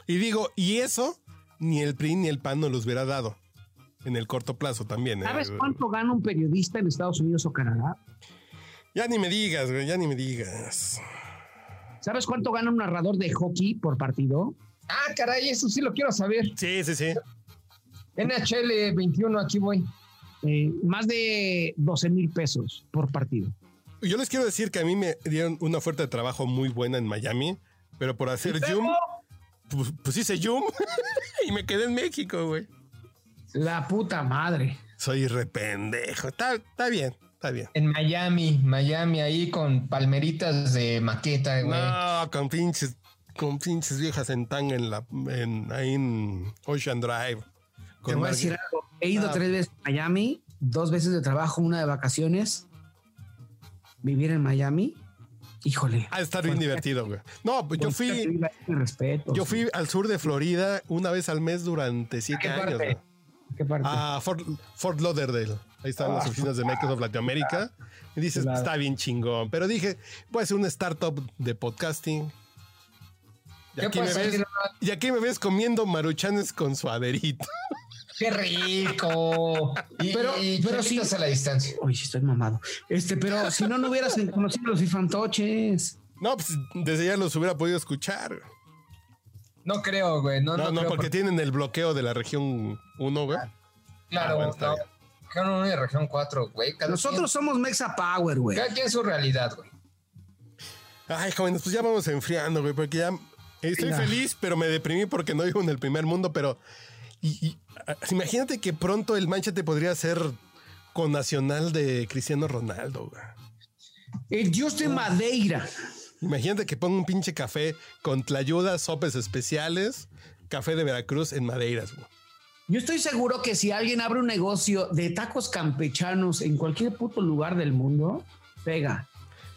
Y digo, y eso ni el PRI ni el PAN nos los hubiera dado. En el corto plazo también. eh. ¿Sabes cuánto gana un periodista en Estados Unidos o Canadá? Ya ni me digas, güey, ya ni me digas. ¿Sabes cuánto gana un narrador de hockey por partido? Ah, caray, eso sí lo quiero saber. Sí, sí, sí. NHL 21, aquí voy. Eh, más de 12 mil pesos por partido. Yo les quiero decir que a mí me dieron una oferta de trabajo muy buena en Miami, pero por hacer Zoom, pues, pues hice Yum y me quedé en México, güey. La puta madre. Soy rependejo. Está, está bien, está bien. En Miami, Miami, ahí con palmeritas de maqueta, güey. No, con pinches, con pinches viejas en tanga en la, en, ahí en Ocean Drive. Te Con voy a decir algo. He ido Ah. tres veces a Miami, dos veces de trabajo, una de vacaciones. Vivir en Miami, híjole. Ah, estar bien divertido, güey. No, pues yo fui, respeto. yo fui al sur de Florida una vez al mes durante siete años. güey. ¿Qué parte? A Fort, Fort Lauderdale. Ahí están las oficinas de Microsoft Latinoamérica. Y dices, Claro. está bien chingón. Pero dije, voy a hacer una startup de podcasting. Y ¿Qué aquí, me ves, y aquí me ves comiendo maruchanes con suaderito. ¡Qué rico! Y, Pero- y pero sí. a la distancia. Uy, sí estoy mamado. Este, pero si no, no hubieras conocido los fantoches. No, pues desde ya los hubiera podido escuchar. No creo, güey. No, No, no, no, creo porque tienen el bloqueo de la región 1, güey. Claro, Ah, bueno, no. Región 1 y región 4, güey. Nosotros somos Mexa Power, güey. cada quien su realidad, güey. Ay, jóvenes, pues ya vamos enfriando, güey, porque ya estoy feliz, pero me deprimí porque no vivo en el primer mundo, pero y- y, ah, imagínate que pronto el Manchete podría ser con nacional de Cristiano Ronaldo, güey. El Dios de Madeira. Imagínate que ponga un pinche café con tlayuda, sopes especiales, café de Veracruz en madeiras, güey. Yo estoy seguro que si alguien abre un negocio de tacos campechanos en cualquier puto lugar del mundo, pega.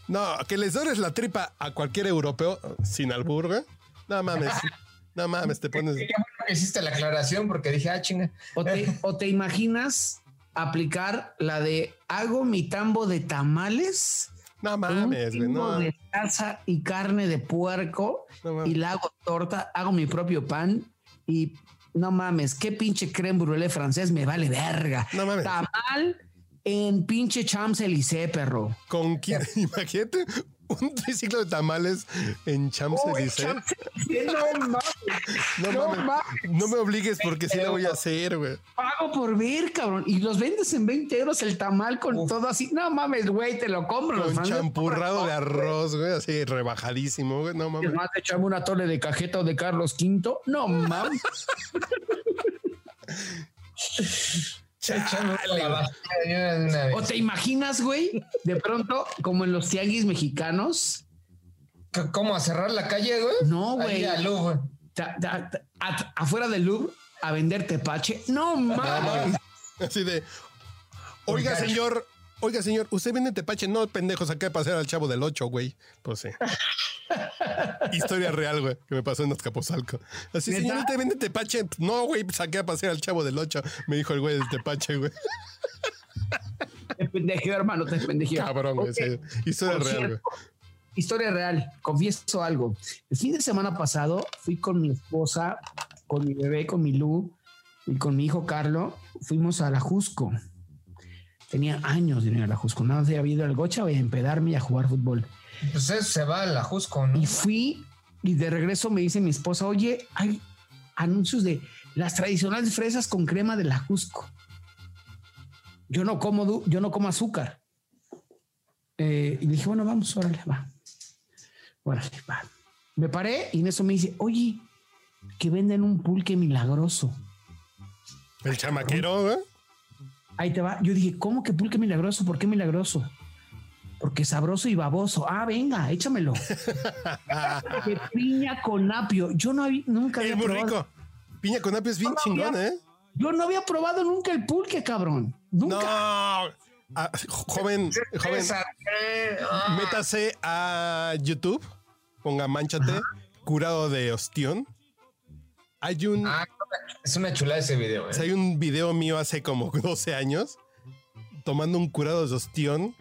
No, que les dores la tripa a cualquier europeo sin albur, güey. No mames. No mames, te pones. Qué bueno que hiciste la aclaración porque dije, ah, chinga. O te, o te imaginas aplicar la de hago mi tambo de tamales No mames, güey. No, de salsa y carne de puerco no y la hago torta, hago mi propio pan y no mames, qué pinche creme brûlée francés me vale verga. No mames. Tamal en pinche Champs-Élysées, perro. Con quién, imagínate un triciclo de tamales en Champs-Élysées. No mames, No, no mames. mames. No me obligues porque sí lo voy a hacer, güey. pago por ver, cabrón. Y los vendes en 20 euros el tamal con todo así. No mames, güey, te lo compro. Franceses champurrado de arroz, güey, así rebajadísimo, güey. No mames. Es más, te echamos una torre de cajeta o de Carlos V. No mames. O te imaginas, güey, de pronto, como en los tianguis mexicanos. ¿Cómo a cerrar la calle, güey? No, güey. Ahí al Louvre. ta- ta- ta- a- afuera del Louvre a vender tepache. No mames. Así de. Oiga. señor. Oiga, señor, ¿usted vende tepache? No, pendejos, acá de pasear al chavo del 8, güey. Pues sí. Historia real, güey, que me pasó en Azcapotzalco. Así, señor, ¿usted vende tepache? No, güey, saqué a pasear al chavo del 8. Me dijo el güey del tepache, güey. Te pendejeo, hermano, te pendejeo. Cabrón, güey. Ok. sí. Historia Por real, güey. Historia real, confieso algo. El fin de semana pasado fui con mi esposa, con mi bebé, con mi Lu y con mi hijo Carlo. Fuimos a la Jusco. Tenía años de no ir a la Jusco. Nada más había ido al Gocha, voy a empedarme y a jugar fútbol. Pues eso se va a la Jusco, ¿no? Y fui y de regreso me dice mi esposa, oye, hay anuncios de las tradicionales fresas con crema de la Jusco. Yo no como, yo no como azúcar. Eh, y dije, bueno, vamos, órale, va. Órale, va. Me paré y en eso me dice, oye, que venden un pulque milagroso. El chamaquero, güey. Ahí te va. Yo dije, ¿cómo que pulque milagroso? ¿Por qué milagroso? Porque sabroso y baboso. Ah, venga, échamelo. de piña con apio. Yo no había, nunca Es había muy probado. rico. Piña con apio es bien No, chingón. ¿eh? Yo no había probado nunca el pulque, cabrón. Nunca. No. Ah, joven, joven, ah. métase a YouTube, ponga manchate, curado de ostión. Hay un, Ah, es una chulada ese video, o sea, ¿eh? hay un video mío hace como 12 años tomando un curado de ostión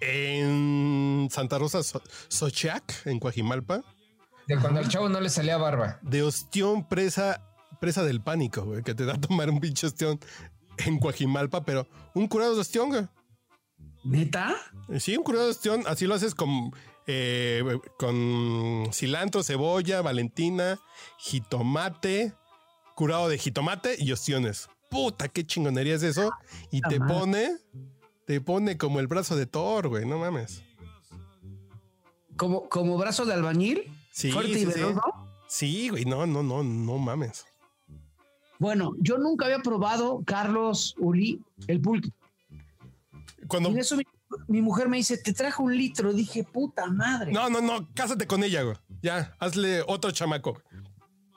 en Santa Rosa, So- en Coajimalpa. De cuando al chavo no le salía barba. De ostión presa, presa del pánico, güey, que te da a tomar un pinche ostión en Coajimalpa, pero un curado de ostión, güey. ¿Neta? Sí, un curado de ostión, así lo haces con, eh, con cilantro, cebolla, valentina, jitomate, curado de jitomate y ostiones. Puta, qué chingonería es eso. Y te pone, te pone como el brazo de Thor, güey, no mames. Como, como brazo de albañil. Sí, fuerte sí, y veloz. Sí, güey, no, no, no, no mames. Bueno, yo nunca había probado, Carlos, Uli, el pulque. Cuando... Y en eso mi, mi mujer me dice, te trajo un litro. Dije, puta madre. No, no, no, cásate con ella, güey. Ya, hazle otro chamaco.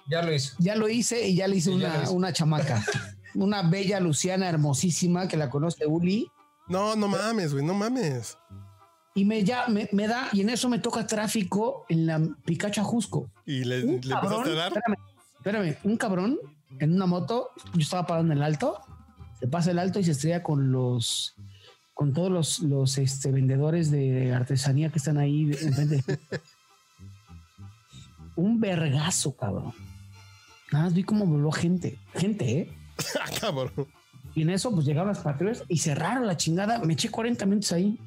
Ya lo hizo. Ya lo hice y ya le hice Sí, una, una chamaca. una bella Luciana hermosísima que la conoce Uli. No, no mames, güey, no mames. Y me, ya, me, me da, y en eso me toca tráfico en la Picacho Ajusco. Y le, Un le empezaste a dar. Espérame, espérame, un cabrón en una moto, yo estaba parando en el alto, se pasa el alto y se estrella con los, con todos los, los este, vendedores de artesanía que están ahí enfrente. un vergazo, cabrón. Nada más vi cómo voló gente, gente, ¿eh? Ah, cabrón. Y en eso, pues llegaron las patrullas y cerraron la chingada. Me eché 40 minutos ahí.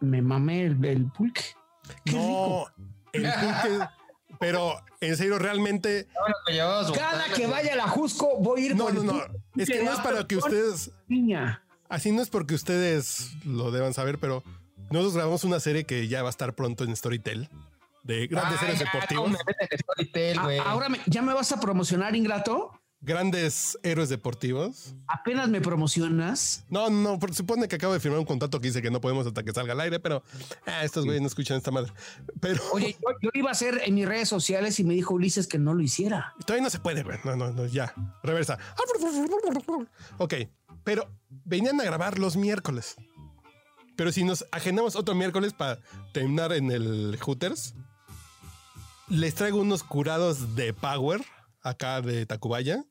Me mamé el, el pulque. Qué rico. No, el pulque. Pero en serio, realmente. Cada que vaya a la Jusco, voy a ir No, por no, no. Es que no es para que ustedes. Piña. Así no es porque ustedes lo deban saber, pero nosotros grabamos una serie que ya va a estar pronto en Storytel de grandes héroes deportivos. ¿cómo me meten en Storytel, A- güey? ahora me- ya me vas a promocionar, ingrato. Grandes héroes deportivos. Apenas me promocionas. No, no, supone que acabo de firmar un contrato que dice que no podemos hasta que salga al aire, pero ah, estos güeyes no escuchan esta madre. Pero Oye, yo, yo iba a hacer en mis redes sociales y me dijo Ulises que no lo hiciera. todavía no se puede, güey. No, no, no, ya. Reversa. Ok, pero venían a grabar los miércoles. Pero si nos agendamos otro miércoles para terminar en el Hooters, les traigo unos curados de Power acá de Tacubaya,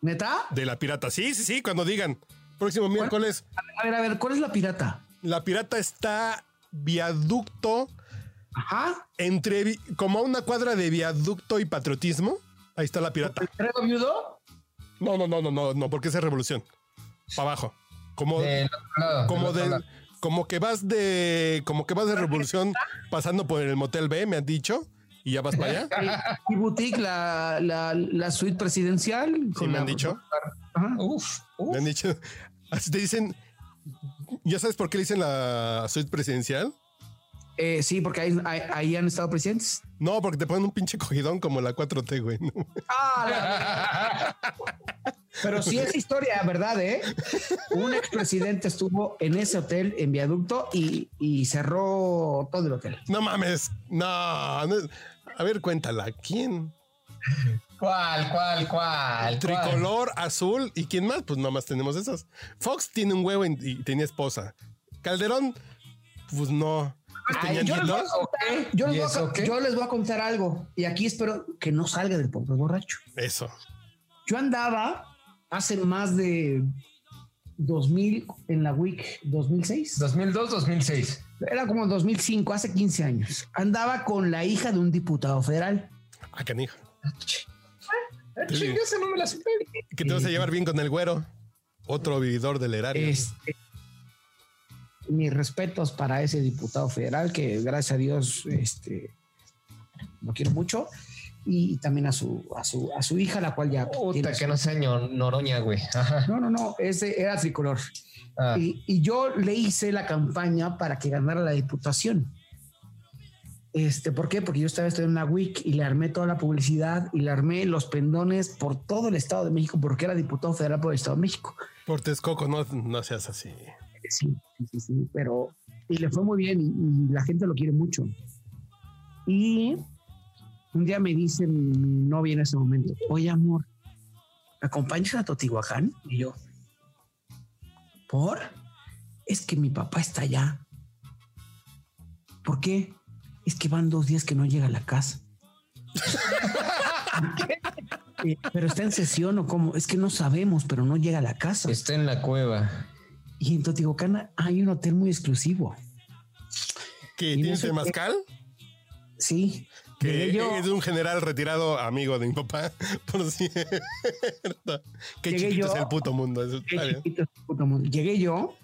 ¿Neta? de la pirata. Sí, sí, sí, cuando digan. Próximo miércoles, A ver, a ver, ¿cuál es la pirata? la pirata está viaducto Ajá. entre como a una cuadra de viaducto y patriotismo. Ahí está la pirata. ¿El viudo? No, no, no, no, no, no, porque es revolución. Para abajo. Como, lado, como de, como que vas de, como que vas de revolución pasando por el motel B, me han dicho, y ya vas para allá. Y boutique, la, la, la suite presidencial. Sí, con me la- han dicho. Ajá. Uf, uf. Me han dicho. Así te dicen. ¿Ya sabes por qué le dicen la suite presidencial? Eh, sí, porque ahí, ahí- ahí han estado presidentes. No, porque te ponen un pinche cogidón como la 4T, güey. ¿no? Pero sí es historia, ¿verdad? Eh? Un expresidente estuvo en ese hotel en viaducto y, y cerró todo el hotel. No mames. No, no. A ver, cuéntala. ¿Quién? ¿Cuál, cuál, cuál? cuál? Tricolor, azul. ¿Y quién más? Pues nomás tenemos esas. Fox tiene un huevo y tenía esposa. Calderón, pues no. Ay, yo, les voy a contar, yo les ¿Y voy a eso con- qué? yo les voy a contar algo y aquí espero que no salga del podcast borracho. Eso. Yo andaba hace más de 2000 en la WIC 2006. 2002, 2006. Era como 2005, hace 15 años. Andaba con la hija de un diputado federal. Ah, canijo. Ah, chinga, esa no me la supe. Que te vas a llevar bien con el güero. Otro vividor del erario. Este, mis respetos para ese diputado federal que gracias a Dios este, lo quiero mucho y también a su a su a su hija la cual ya Puta, que su- no sea Noroña, güey. Ajá. no no no ese era tricolor Ah. y, y yo le hice la campaña para que ganara la diputación este ¿por qué? porque yo estaba estudiando en la WIC y le armé toda la publicidad y le armé los pendones por todo el Estado de México porque era diputado federal por el Estado de México Por Texcoco, no, no seas así. Sí, sí, sí, sí, pero y le fue muy bien y, y la gente lo quiere mucho. Y un día me dice mi novia en ese momento, oye amor, ¿me acompañas a Totihuacán? Y yo, ¿por? Es que mi papá está allá. ¿Por qué? Es que van dos días que no llega a la casa. Eh, pero está en sesión o cómo? Es que no sabemos, pero no llega a la casa. Está en la cueva. Y en Totihuacán hay un hotel muy exclusivo. ¿Qué tienes de Mascal? Sí. Que yo, es un general retirado amigo de mi papá. Por cierto. Qué chiquito yo. es el puto mundo. eso qué chiquito es el puto mundo. Llegué yo,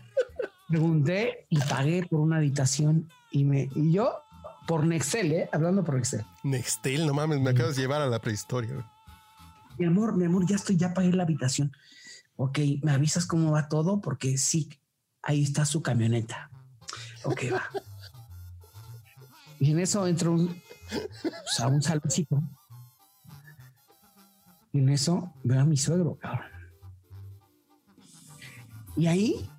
pregunté y pagué por una habitación y me y yo por Nextel, ¿eh? hablando por Nextel. Nextel, no mames, me acabas de llevar a la prehistoria. Mi amor, mi amor, ya estoy, ya pagué la habitación. Ok, ¿me avisas cómo va todo? Porque sí, ahí está su camioneta. Ok, va. Y en eso entro un, o sea, un saloncito Y en eso veo a mi suegro, cabrón. Y ahí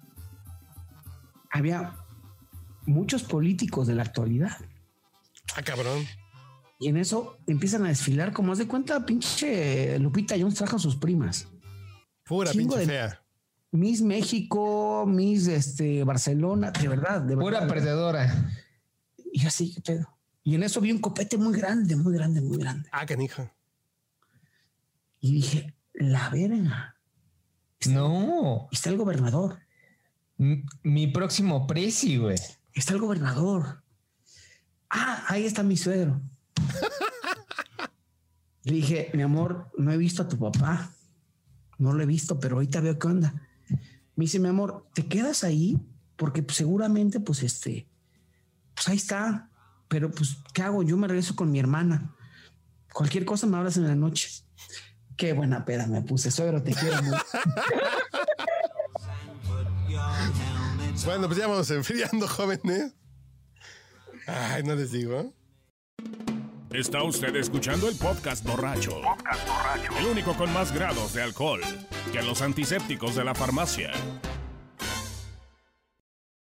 había muchos políticos de la actualidad. Ah, cabrón. Y en eso empiezan a desfilar, como haz de cuenta, pinche Lupita Jones trajo a sus primas. Pura Chingo pinche fea. Miss México, Miss este, Barcelona, de verdad, de Pura verdad. perdedora. Y así, ¿qué pedo? Y en eso vi un copete muy grande, muy grande, muy grande. Ah, canija. Y dije, la verga. No. Está el gobernador. M- Mi próximo presi, güey. Está el gobernador. Ah, ahí está mi suegro. Le dije, mi amor, no he visto a tu papá. No lo he visto, pero ahorita veo qué onda. Me dice, mi amor, ¿te quedas ahí? Porque seguramente, pues este, pues ahí está. Pero pues, ¿qué hago? Yo me regreso con mi hermana. Cualquier cosa me hablas en la noche. Qué buena peda me puse, suegro, te quiero mucho. Bueno, pues ya vamos enfriando, jóvenes. Ay, no les digo. Está usted escuchando el podcast borracho. El único con más grados de alcohol que los antisépticos de la farmacia.